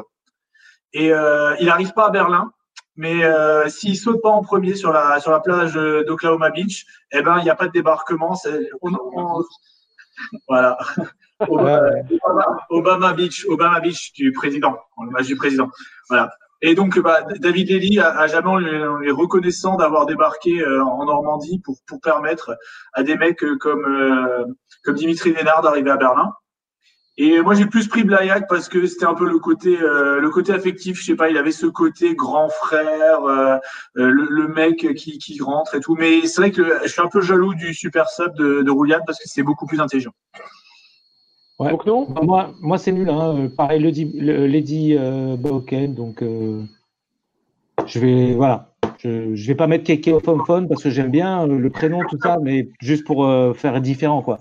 et euh, il n'arrive pas à Berlin. Mais euh, s'il saute pas en premier sur la sur la plage d'Oklahoma Beach, eh ben il n'y a pas de débarquement. c'est- on- on- voilà. Obama, Obama- Obama Beach, Obama Beach du président, le match du président. Voilà. Et donc, bah, David Lely, à, à jamais, on est reconnaissant d'avoir débarqué euh, en Normandie pour, pour permettre à des mecs euh, comme, euh, comme Dimitri Lénard d'arriver à Berlin. Et moi, j'ai plus pris Blayak parce que c'était un peu le côté, euh, le côté affectif. Je sais pas, il avait ce côté grand frère, euh, le, le mec qui, qui rentre et tout. Mais c'est vrai que je suis un peu jaloux du super sub de, de Roulian parce que c'est beaucoup plus intelligent. Ouais. Donc non Bah, Moi, moi c'est nul. Hein. Pareil, Lady, Lady euh, donc euh, je vais voilà. Je, je vais pas mettre Keke Fun parce que j'aime bien euh, le prénom, tout ça, mais juste pour euh, faire différent, quoi.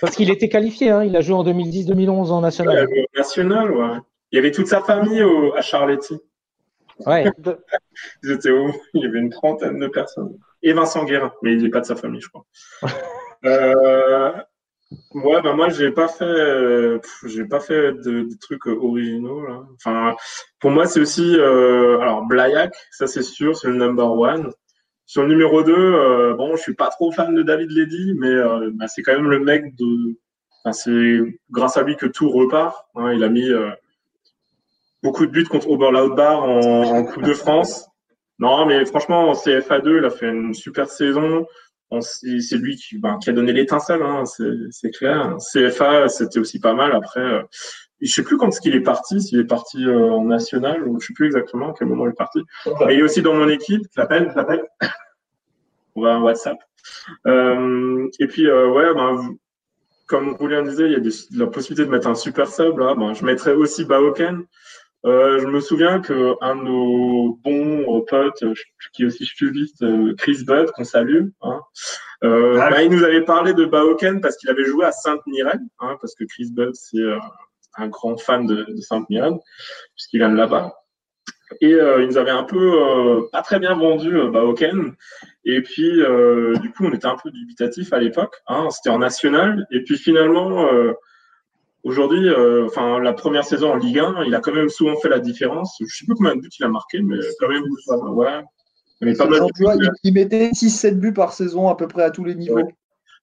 Parce qu'il était qualifié, hein. il a joué en 2010-2011 en national. Ouais, national, ouais. Il y avait toute sa famille au, à Charletti. Ouais. Ils étaient où Il y avait une trentaine de personnes. Et Vincent Guérin, mais il n'est pas de sa famille, je crois. euh, ouais, ben moi, j'ai pas fait, euh, j'ai pas fait de, trucs euh, originaux. Là. Enfin, pour moi, c'est aussi, euh, alors Blayak, ça c'est sûr, c'est le number one. Sur le numéro 2, euh, bon, je suis pas trop fan de David Ledy, mais bah, c'est quand même le mec de. Enfin, c'est grâce à lui que tout repart. hein. il a mis beaucoup de buts contre Oberlautbar en, en Coupe de France. Non, mais franchement, en CFA2, il a fait une super saison. C'est lui qui, ben, qui a donné l'étincelle, hein, c'est clair. CFA, c'était aussi pas mal. Après, euh, je sais plus quand est-ce qu'il est parti, s'il est parti euh, en national, ou je sais plus exactement à quel moment il est parti. Mais il est aussi dans mon équipe, je l'appelle, je l'appelle. On va un WhatsApp. Euh, et puis, euh, ouais, ben, comme Roulien disait, il y a des- la possibilité de mettre un super sub. Là, ben, je mettrais aussi Baoken. Euh, je me souviens que un de nos bons euh, potes, qui est aussi studiste, euh, Chris Budd, qu'on salue, hein, euh, Ah bah, il nous avait parlé de Baoken parce qu'il avait joué à Sainte-Myrène, hein, parce que Chris Budd, c'est euh, un grand fan de, de Sainte-Myrène, puisqu'il vient de là-bas. Et euh, il nous avait un peu pas très bien vendu Baoken. Et puis, du coup, on était un peu dubitatif à l'époque. Hein, C'était en national. Et puis finalement, aujourd'hui, euh, enfin la première saison en Ligue 1, il a quand même souvent fait la différence. Je sais plus combien de buts il a marqué, mais quand même, ouais. Mais pas mal de il, il mettait 6-7 buts par saison à peu près à tous les niveaux. Ouais.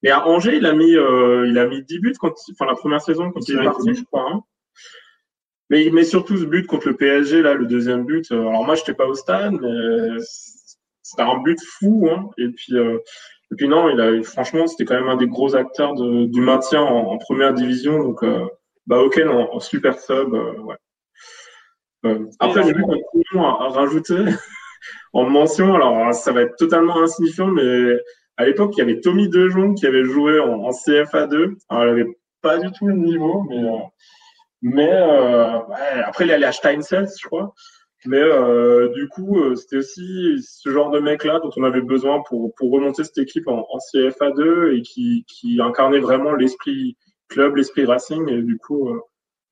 Mais à Angers, il a mis, euh, il a mis 10 buts quand, enfin la première saison quand il est parti, je crois. hein. Mais il met surtout ce but contre le PSG là, le deuxième but. Euh, Alors moi, j'étais pas au stade, mais c'était un but fou. Hein. Et puis, euh, et puis non, il a, franchement, c'était quand même un des gros acteurs du maintien en, première division. Donc, euh, bah ok, en, super sub, euh, ouais. Euh, après, j'ai vu coup à, à rajouter en mention. Alors, ça va être totalement insignifiant, mais à l'époque, il y avait Tommy Dejon qui avait joué en, en CFA2. Alors, il avait pas du tout le niveau, mais, euh, mais euh, après, il est allé à Steinfels, je crois. Mais euh, du coup, euh, c'était aussi ce genre de mec-là dont on avait besoin pour, pour remonter cette équipe en, en CFA2 et qui, qui incarnait vraiment l'esprit club, l'esprit racing. Et du coup, euh,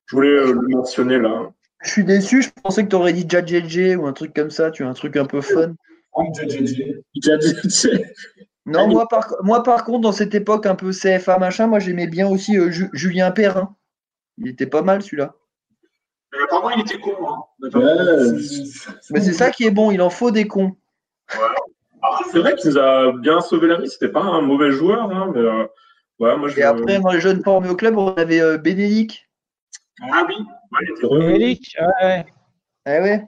je voulais euh, le mentionner là. Je suis déçu, je pensais que tu aurais dit JJJ ou un truc comme ça, tu as un truc un peu fun. Non, moi par, moi par contre, dans cette époque un peu CFA machin, moi j'aimais bien aussi euh, Ju- Julien Perrin. Il était pas mal celui-là. Mais apparemment, il était con. Hein. Ouais. Mais c'est ça qui est bon, il en faut des cons. C'est vrai qu'il nous a bien sauvé la vie. C'était pas un mauvais joueur, hein, mais euh, ouais, moi je. Et après, dans les jeunes formés au club, on avait euh. Ah oui. Il, était ouais. Eh ouais.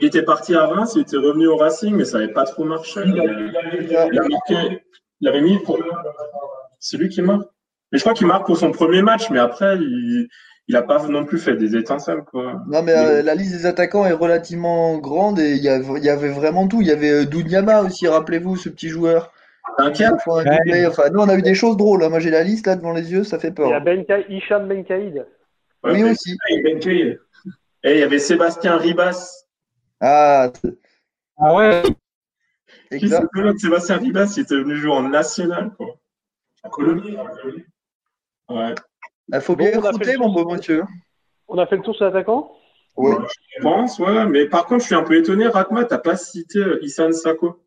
Il était parti à Reims, il était revenu au Racing, mais ça n'avait pas trop marché. Il a, il a marqué, il avait mis pour. C'est lui qui marque. Mais je crois qu'il marque pour son premier match, mais après, il il a pas non plus fait des étincelles, quoi. Non, mais euh, la liste des attaquants est relativement grande et il y avait, il y avait vraiment tout. Il y avait euh, Doudiama aussi, rappelez-vous, ce petit joueur. Doublé. Enfin, nous, on a eu des choses drôles. hein. Moi, j'ai la liste là devant les yeux, ça fait Il y a peur. ben Ka- Hicham Ben Kaïd. Oui, Ben aussi. Kaï, Ben Kaï. Et il y avait Sébastien Ribas. Ah, Ah ouais Qui exact. c'est que Sébastien Ribas, il était venu jouer en national, quoi. En Colombie. en Colombie. Ouais. Il faut Bon, bien on a fait écouter, mon beau monsieur. On a fait le tour sur l'attaquant? Ouais. Je pense, ouais. Mais par contre, je suis un peu étonné, Ratma, t'as pas cité euh, Issan Sako.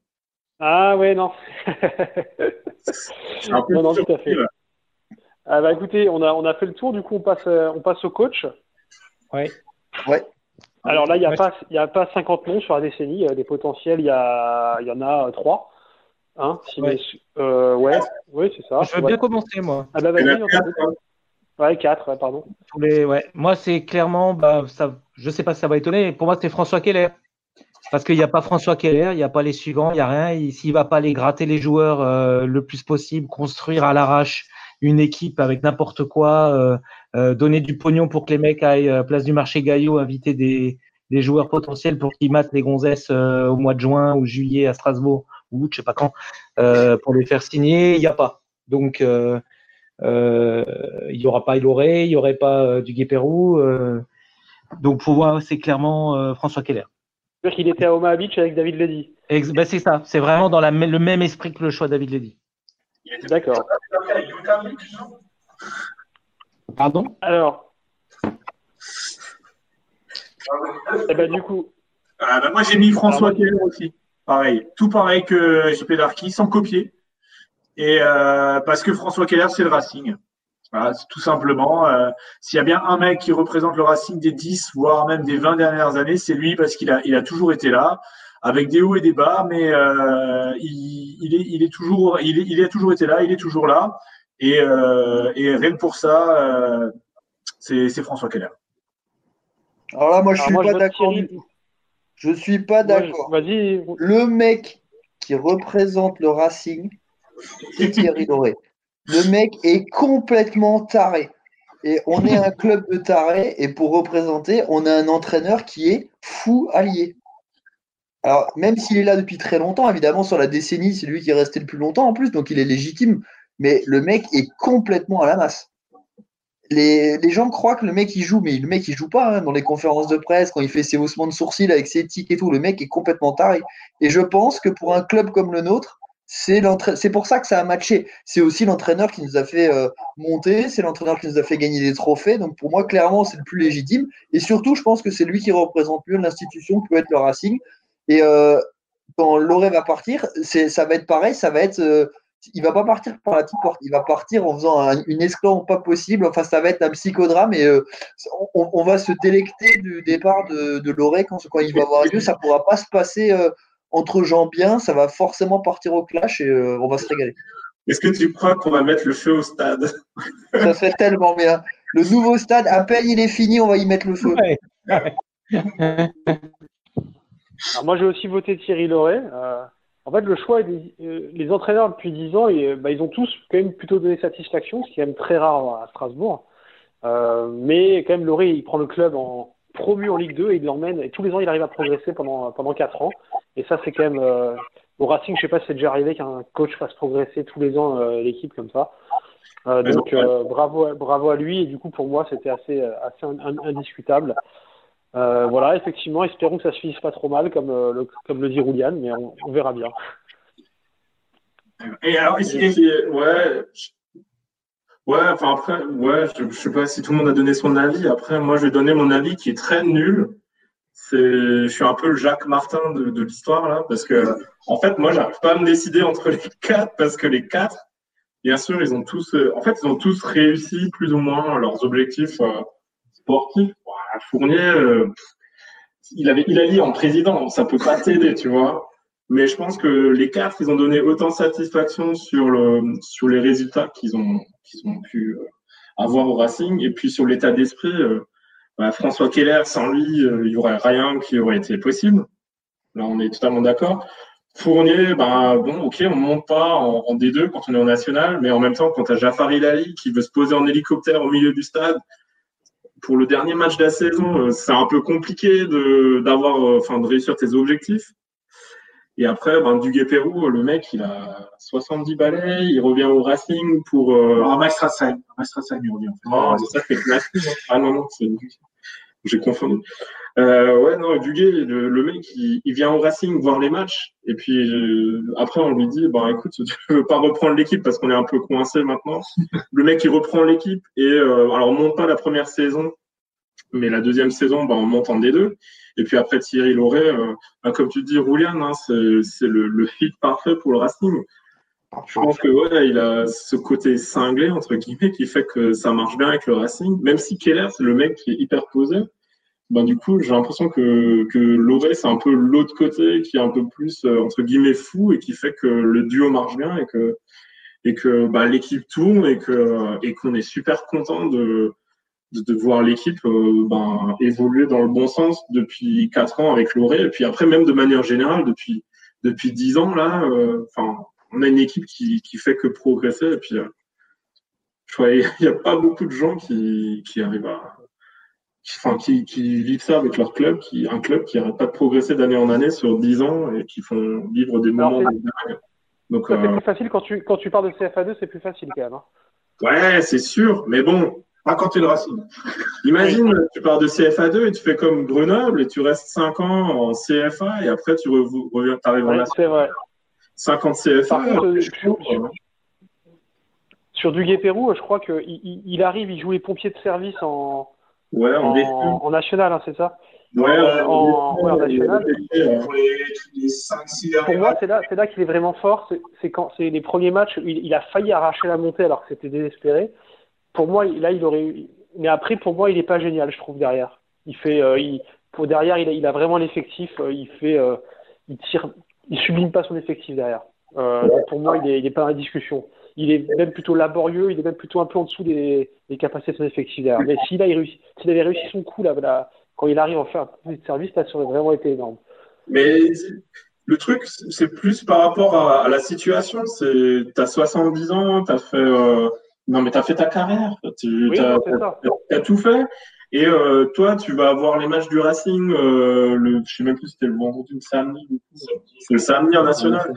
Ah ouais, non. Je suis un peu Non, non, tout à fait. là. Ah bah écoutez, on a, on a fait le tour, du coup on passe, euh, on passe au coach. Ouais. Alors là, il n'y a, Ouais. pas- il y a pas 50 noms sur la décennie, euh, des potentiels, il y, a, il y en a 3. Hein, si Ouais. mes- euh, ouais, oui, c'est ça. Je veux Ouais. bien commencer, moi. Ah bah vas-y, Ouais, 4, pardon. Tous les- ouais. Moi, c'est clairement, bah, ça, je sais pas si ça va étonner, mais pour moi, c'est François Keller. Parce qu'il n'y a pas François Keller, il n'y a pas les suivants, il n'y a rien. Il- S'il va pas aller gratter les joueurs euh, le plus possible, construire à l'arrache une équipe avec n'importe quoi, euh, euh, donner du pognon pour que les mecs aillent euh, place du marché Gaillot, inviter des, des joueurs potentiels pour qu'ils matent les gonzesses au mois de juin ou juillet à Strasbourg ou je sais pas quand, pour les faire signer, il n'y a pas. Donc, il n'y aura pas Iloré, il n'y aurait pas euh, du Guépérou. euh, donc, pour moi, c'est clairement euh, François Keller. C'est-à-dire qu'il était à Omaha Beach avec David Ledy. Ben, c'est ça, c'est vraiment dans la, le même esprit que le choix de David Ledy. D'accord. Pardon? Alors. Eh ben du coup, Ah, bah, moi, j'ai mis François Keller aussi. Pareil. Tout pareil que JP Darky, sans copier. Et euh, parce que François Keller, c'est le Racing. Voilà, tout simplement. euh, S'il y a bien un mec qui représente le Racing des 10, voire même des 20 dernières années, c'est lui parce qu'il a, il a toujours été là, avec des hauts et des bas, mais euh, il, il, est, il, est toujours, il, est, il a toujours été là, il est toujours là. Et, euh, et rien que pour ça, euh, c'est François Keller. Alors là, moi, je alors suis moi, je pas d'accord. Thierry. du tout. Je suis pas d'accord. Vas-y. Le mec qui représente le Racing, c'est Thierry Doré. Le mec est complètement taré. Et on est un club de tarés, et pour représenter, on a un entraîneur qui est fou allié. Alors, même s'il est là depuis très longtemps, évidemment, sur la décennie, c'est lui qui est resté le plus longtemps en plus, donc il est légitime. Mais le mec est complètement à la masse. Les, gens croient que le mec il joue, mais le mec il joue pas hein, dans les conférences de presse, quand il fait ses haussements de sourcils avec ses tics et tout. Le mec est complètement taré. Et je pense que pour un club comme le nôtre, c'est pour ça que ça a matché. C'est aussi l'entraîneur qui nous a fait euh, monter, c'est l'entraîneur qui nous a fait gagner des trophées. Donc pour moi, clairement, c'est le plus légitime. Et surtout, je pense que c'est lui qui représente mieux l'institution que peut être le Racing. Et euh, quand Loré va partir, ça va être pareil, ça va être. euh, il va pas partir par la petite porte, il va partir en faisant un- une esclandre pas possible. Enfin, ça va être un psychodrame et on, va se délecter du départ de, de Loré quand, il va avoir lieu. Ça pourra pas se passer entre gens bien, ça va forcément partir au clash et euh, on va se régaler. Est-ce que tu crois qu'on va mettre le feu au stade? Ça serait tellement bien. Le nouveau stade, à peine il est fini, on va y mettre le feu. Ouais. Alors moi, j'ai aussi voté Thierry Loret. Euh, en fait, le choix, des, euh, les entraîneurs depuis 10 ans, et, bah, ils ont tous quand même plutôt donné satisfaction, ce qui est quand même très rare à Strasbourg. Euh, mais quand même, Loret, il prend le club en promu en Ligue 2 et il l'emmène. Et tous les ans, il arrive à progresser pendant, pendant 4 ans. Et ça, c'est quand même. Euh, au Racing, je sais pas si c'est déjà arrivé qu'un coach fasse progresser tous les ans euh, l'équipe comme ça. Euh, donc, euh, bravo, à- bravo à lui. Et du coup, pour moi, c'était assez, assez in- in- indiscutable. Euh, voilà, effectivement, espérons que ça se finisse pas trop mal, comme, euh, le, comme le dit Roulian, mais on, on verra bien. Et alors, ouais, je- ouais, enfin après, ouais, je, je sais pas si tout le monde a donné son avis. Après, moi, je vais donner mon avis qui est très nul. C'est, je suis un peu le Jacques Martin de, de l'histoire là, parce que en fait, moi, j'arrive pas à me décider entre les quatre, parce que les quatre, bien sûr, ils ont tous, euh, en fait, ils ont tous réussi plus ou moins leurs objectifs euh, sportifs. Fournier, euh, il avait Hilali en président, ça peut pas t'aider, tu vois. Mais je pense que les quatre, ils ont donné autant de satisfaction sur, le, sur les résultats qu'ils ont, qu'ils ont pu euh, avoir au Racing. Et puis sur l'état d'esprit, euh, bah, François Keller, sans lui, euh, il y aurait rien qui aurait été possible. Là, on est totalement d'accord. Fournier, bah, bon, ok, on monte pas en, en D2 quand on est en national, mais en même temps, quand tu as Jafar Hilali qui veut se poser en hélicoptère au milieu du stade, pour le dernier match de la saison, c'est un peu compliqué de, d'avoir, enfin, de réussir tes objectifs. Et après, ben, Duguay Pérou, le mec, il a 70 balais, il revient au Racing pour. Euh... Ah. Maestrasheim, il revient. Oh, c'est ça, c'est Ah non, non, c'est j'ai confondu. Euh, ouais, non, Duguay, le, le mec, il, il, vient au Racing voir les matchs. Et puis euh, après, on lui dit, bah écoute, tu veux pas reprendre l'équipe parce qu'on est un peu coincé maintenant. le mec, il reprend l'équipe et euh, alors on monte pas la première saison, mais la deuxième saison, bah, on monte en D2. Et puis après Thierry Lauré, euh, bah, comme tu dis, Roulian, hein, c'est le, le fit parfait pour le Racing. Je pense que ouais, il a ce côté cinglé entre guillemets qui fait que ça marche bien avec le Racing. Même si Keller, c'est le mec qui est hyper posé, ben du coup, j'ai l'impression que, que Loré, c'est un peu l'autre côté qui est un peu plus, euh, entre guillemets, fou et qui fait que le duo marche bien et que, et que bah, l'équipe tourne et que et qu'on est super content de, de, voir l'équipe euh, ben, évoluer dans le bon sens depuis quatre ans avec Loré et puis après même de manière générale depuis depuis dix ans là euh, enfin on a une équipe qui, qui fait que progresser et puis je crois il n'y a pas beaucoup de gens qui, qui arrivent à enfin, qui, qui, vivent ça avec leur club, qui, un club qui n'arrête pas de progresser d'année en année sur 10 ans et qui font vivre des moments de Donc, c'est euh... plus facile quand tu, quand tu parles de CFA2, c'est plus facile quand même. Hein. Ouais, c'est sûr, mais bon, es le Racing. Imagine, tu pars de CFA2 et tu fais comme Grenoble et tu restes 5 ans en CFA et après tu reviens, t'arrives ouais, en C'est vrai. 50 CFA. Par contre, euh, sur, sur, sur Duguay Pérou, je crois qu'il il, il arrive, il joue les pompiers de service en, Ouais, en, en, en national, hein, c'est ça? Ouais, en, en, en national. Pour les, les 5-6 Pour moi, c'est là, c'est là qu'il est vraiment fort. C'est quand c'est les premiers matchs, il, il, a failli arracher la montée alors que c'était désespéré. Pour moi, là, il aurait. Mais après, pour moi, il n'est pas génial, je trouve derrière. Il fait, euh, pour derrière, il a, vraiment l'effectif. Euh, il fait, euh, il tire, sublime pas son effectif derrière. Pour moi, il est, il est pas la discussion il est même plutôt laborieux, il est même plutôt un peu en dessous des, capacités de son effectif derrière. Mais s'il réussi, avait réussi son coup là, là, quand il arrive à un peu de service, ça aurait vraiment été énorme. Mais le truc, c'est plus par rapport à, à la situation. C'est, t'as 70 ans, t'as fait, euh, non mais t'as fait ta carrière, tu oui, as, as, tout fait. Et euh, toi, tu vas avoir les matchs du Racing, euh, le, je sais même plus si c'était le vendredi ou le samedi. C'est le samedi en national.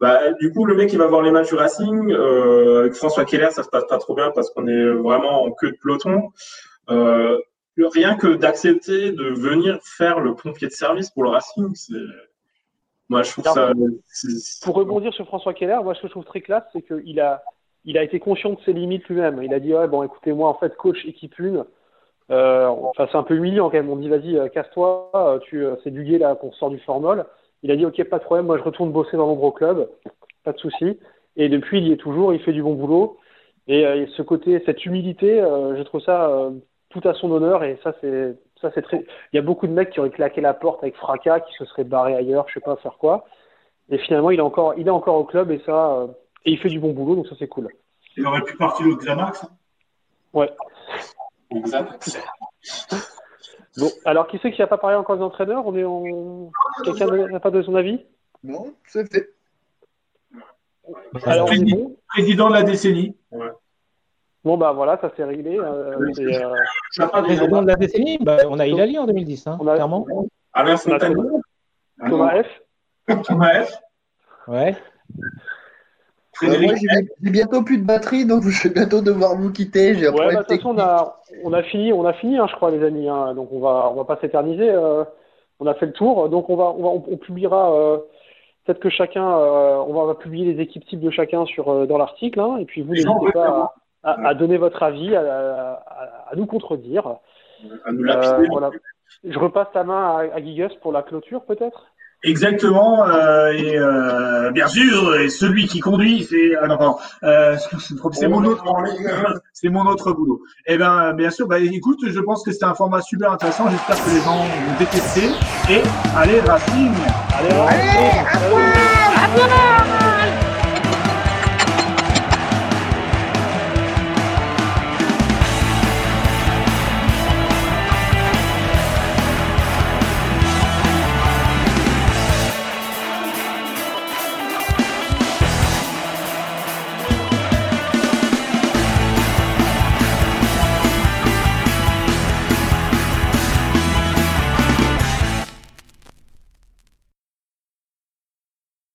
Bah, du coup, le mec, il va voir les matchs du Racing. Euh, avec François Keller, ça se passe pas trop bien parce qu'on est vraiment en queue de peloton. Euh, rien que d'accepter de venir faire le pompier de service pour le Racing, c'est. Moi, je trouve ça. Pour rebondir sur François Keller, moi, ce que je trouve très classe, c'est qu'il a, il a été conscient de ses limites lui-même. Il a dit, ouais, bon, écoutez, moi, en fait, coach équipe une. Euh, enfin, c'est un peu humiliant quand même. On dit, vas-y, casse-toi, tu, c'est du gay là qu'on sort du formol. Il a dit ok, pas de problème, moi je retourne bosser dans l'ombre club, pas de souci. Et depuis, il y est toujours, il fait du bon boulot. Et, euh, ce côté, cette humilité, euh, je trouve ça euh, tout à son honneur. Et ça, c'est ça, c'est très. Il y a beaucoup de mecs qui auraient claqué la porte avec fracas, qui se seraient barrés ailleurs, je sais pas faire quoi. Et finalement, il est encore, il est encore au club et ça, et il fait du bon boulot, donc ça c'est cool. Il aurait pu partir au Xamax. Hein ouais. Xamax. Bon, alors qui c'est qui n'a pas parlé encore des entraîneurs? On est en... Quelqu'un n'a pas donné son avis? Non, c'est fait. Alors, on est bon Président de la décennie. Ouais. Bon, bah voilà, ça s'est réglé. Euh, euh... Président de la décennie, bah, on a Hilali en 2010, hein, on a... clairement. Alain. Thomas F. Thomas F. Ouais. Euh, j'ai bientôt plus de batterie, donc je vais bientôt devoir vous quitter. J'ai ouais, bah, de toute façon, on a, on a fini, on a fini, hein, je crois, les amis. Hein, donc on va, on va pas s'éterniser. Euh, on a fait le tour, donc on va, on, va, on, on publiera. Euh, Peut-être que chacun, on, va, on va publier les équipes types de chacun sur dans l'article, hein, et puis vous n'hésitez pas à, à, à, donner votre avis, à, à nous contredire. À nous lapider. voilà. Je repasse la main à, à pour la clôture, peut-être? Exactement, euh, et euh, bien sûr, et celui qui conduit, c'est ah non, pardon, euh, c'est mon autre, c'est mon autre boulot. Eh ben, bien sûr, bah écoute, je pense que c'était un format super intéressant. J'espère que les gens vont détester. Et allez Racing, allez, allez, allez, allez, allez, allez, allez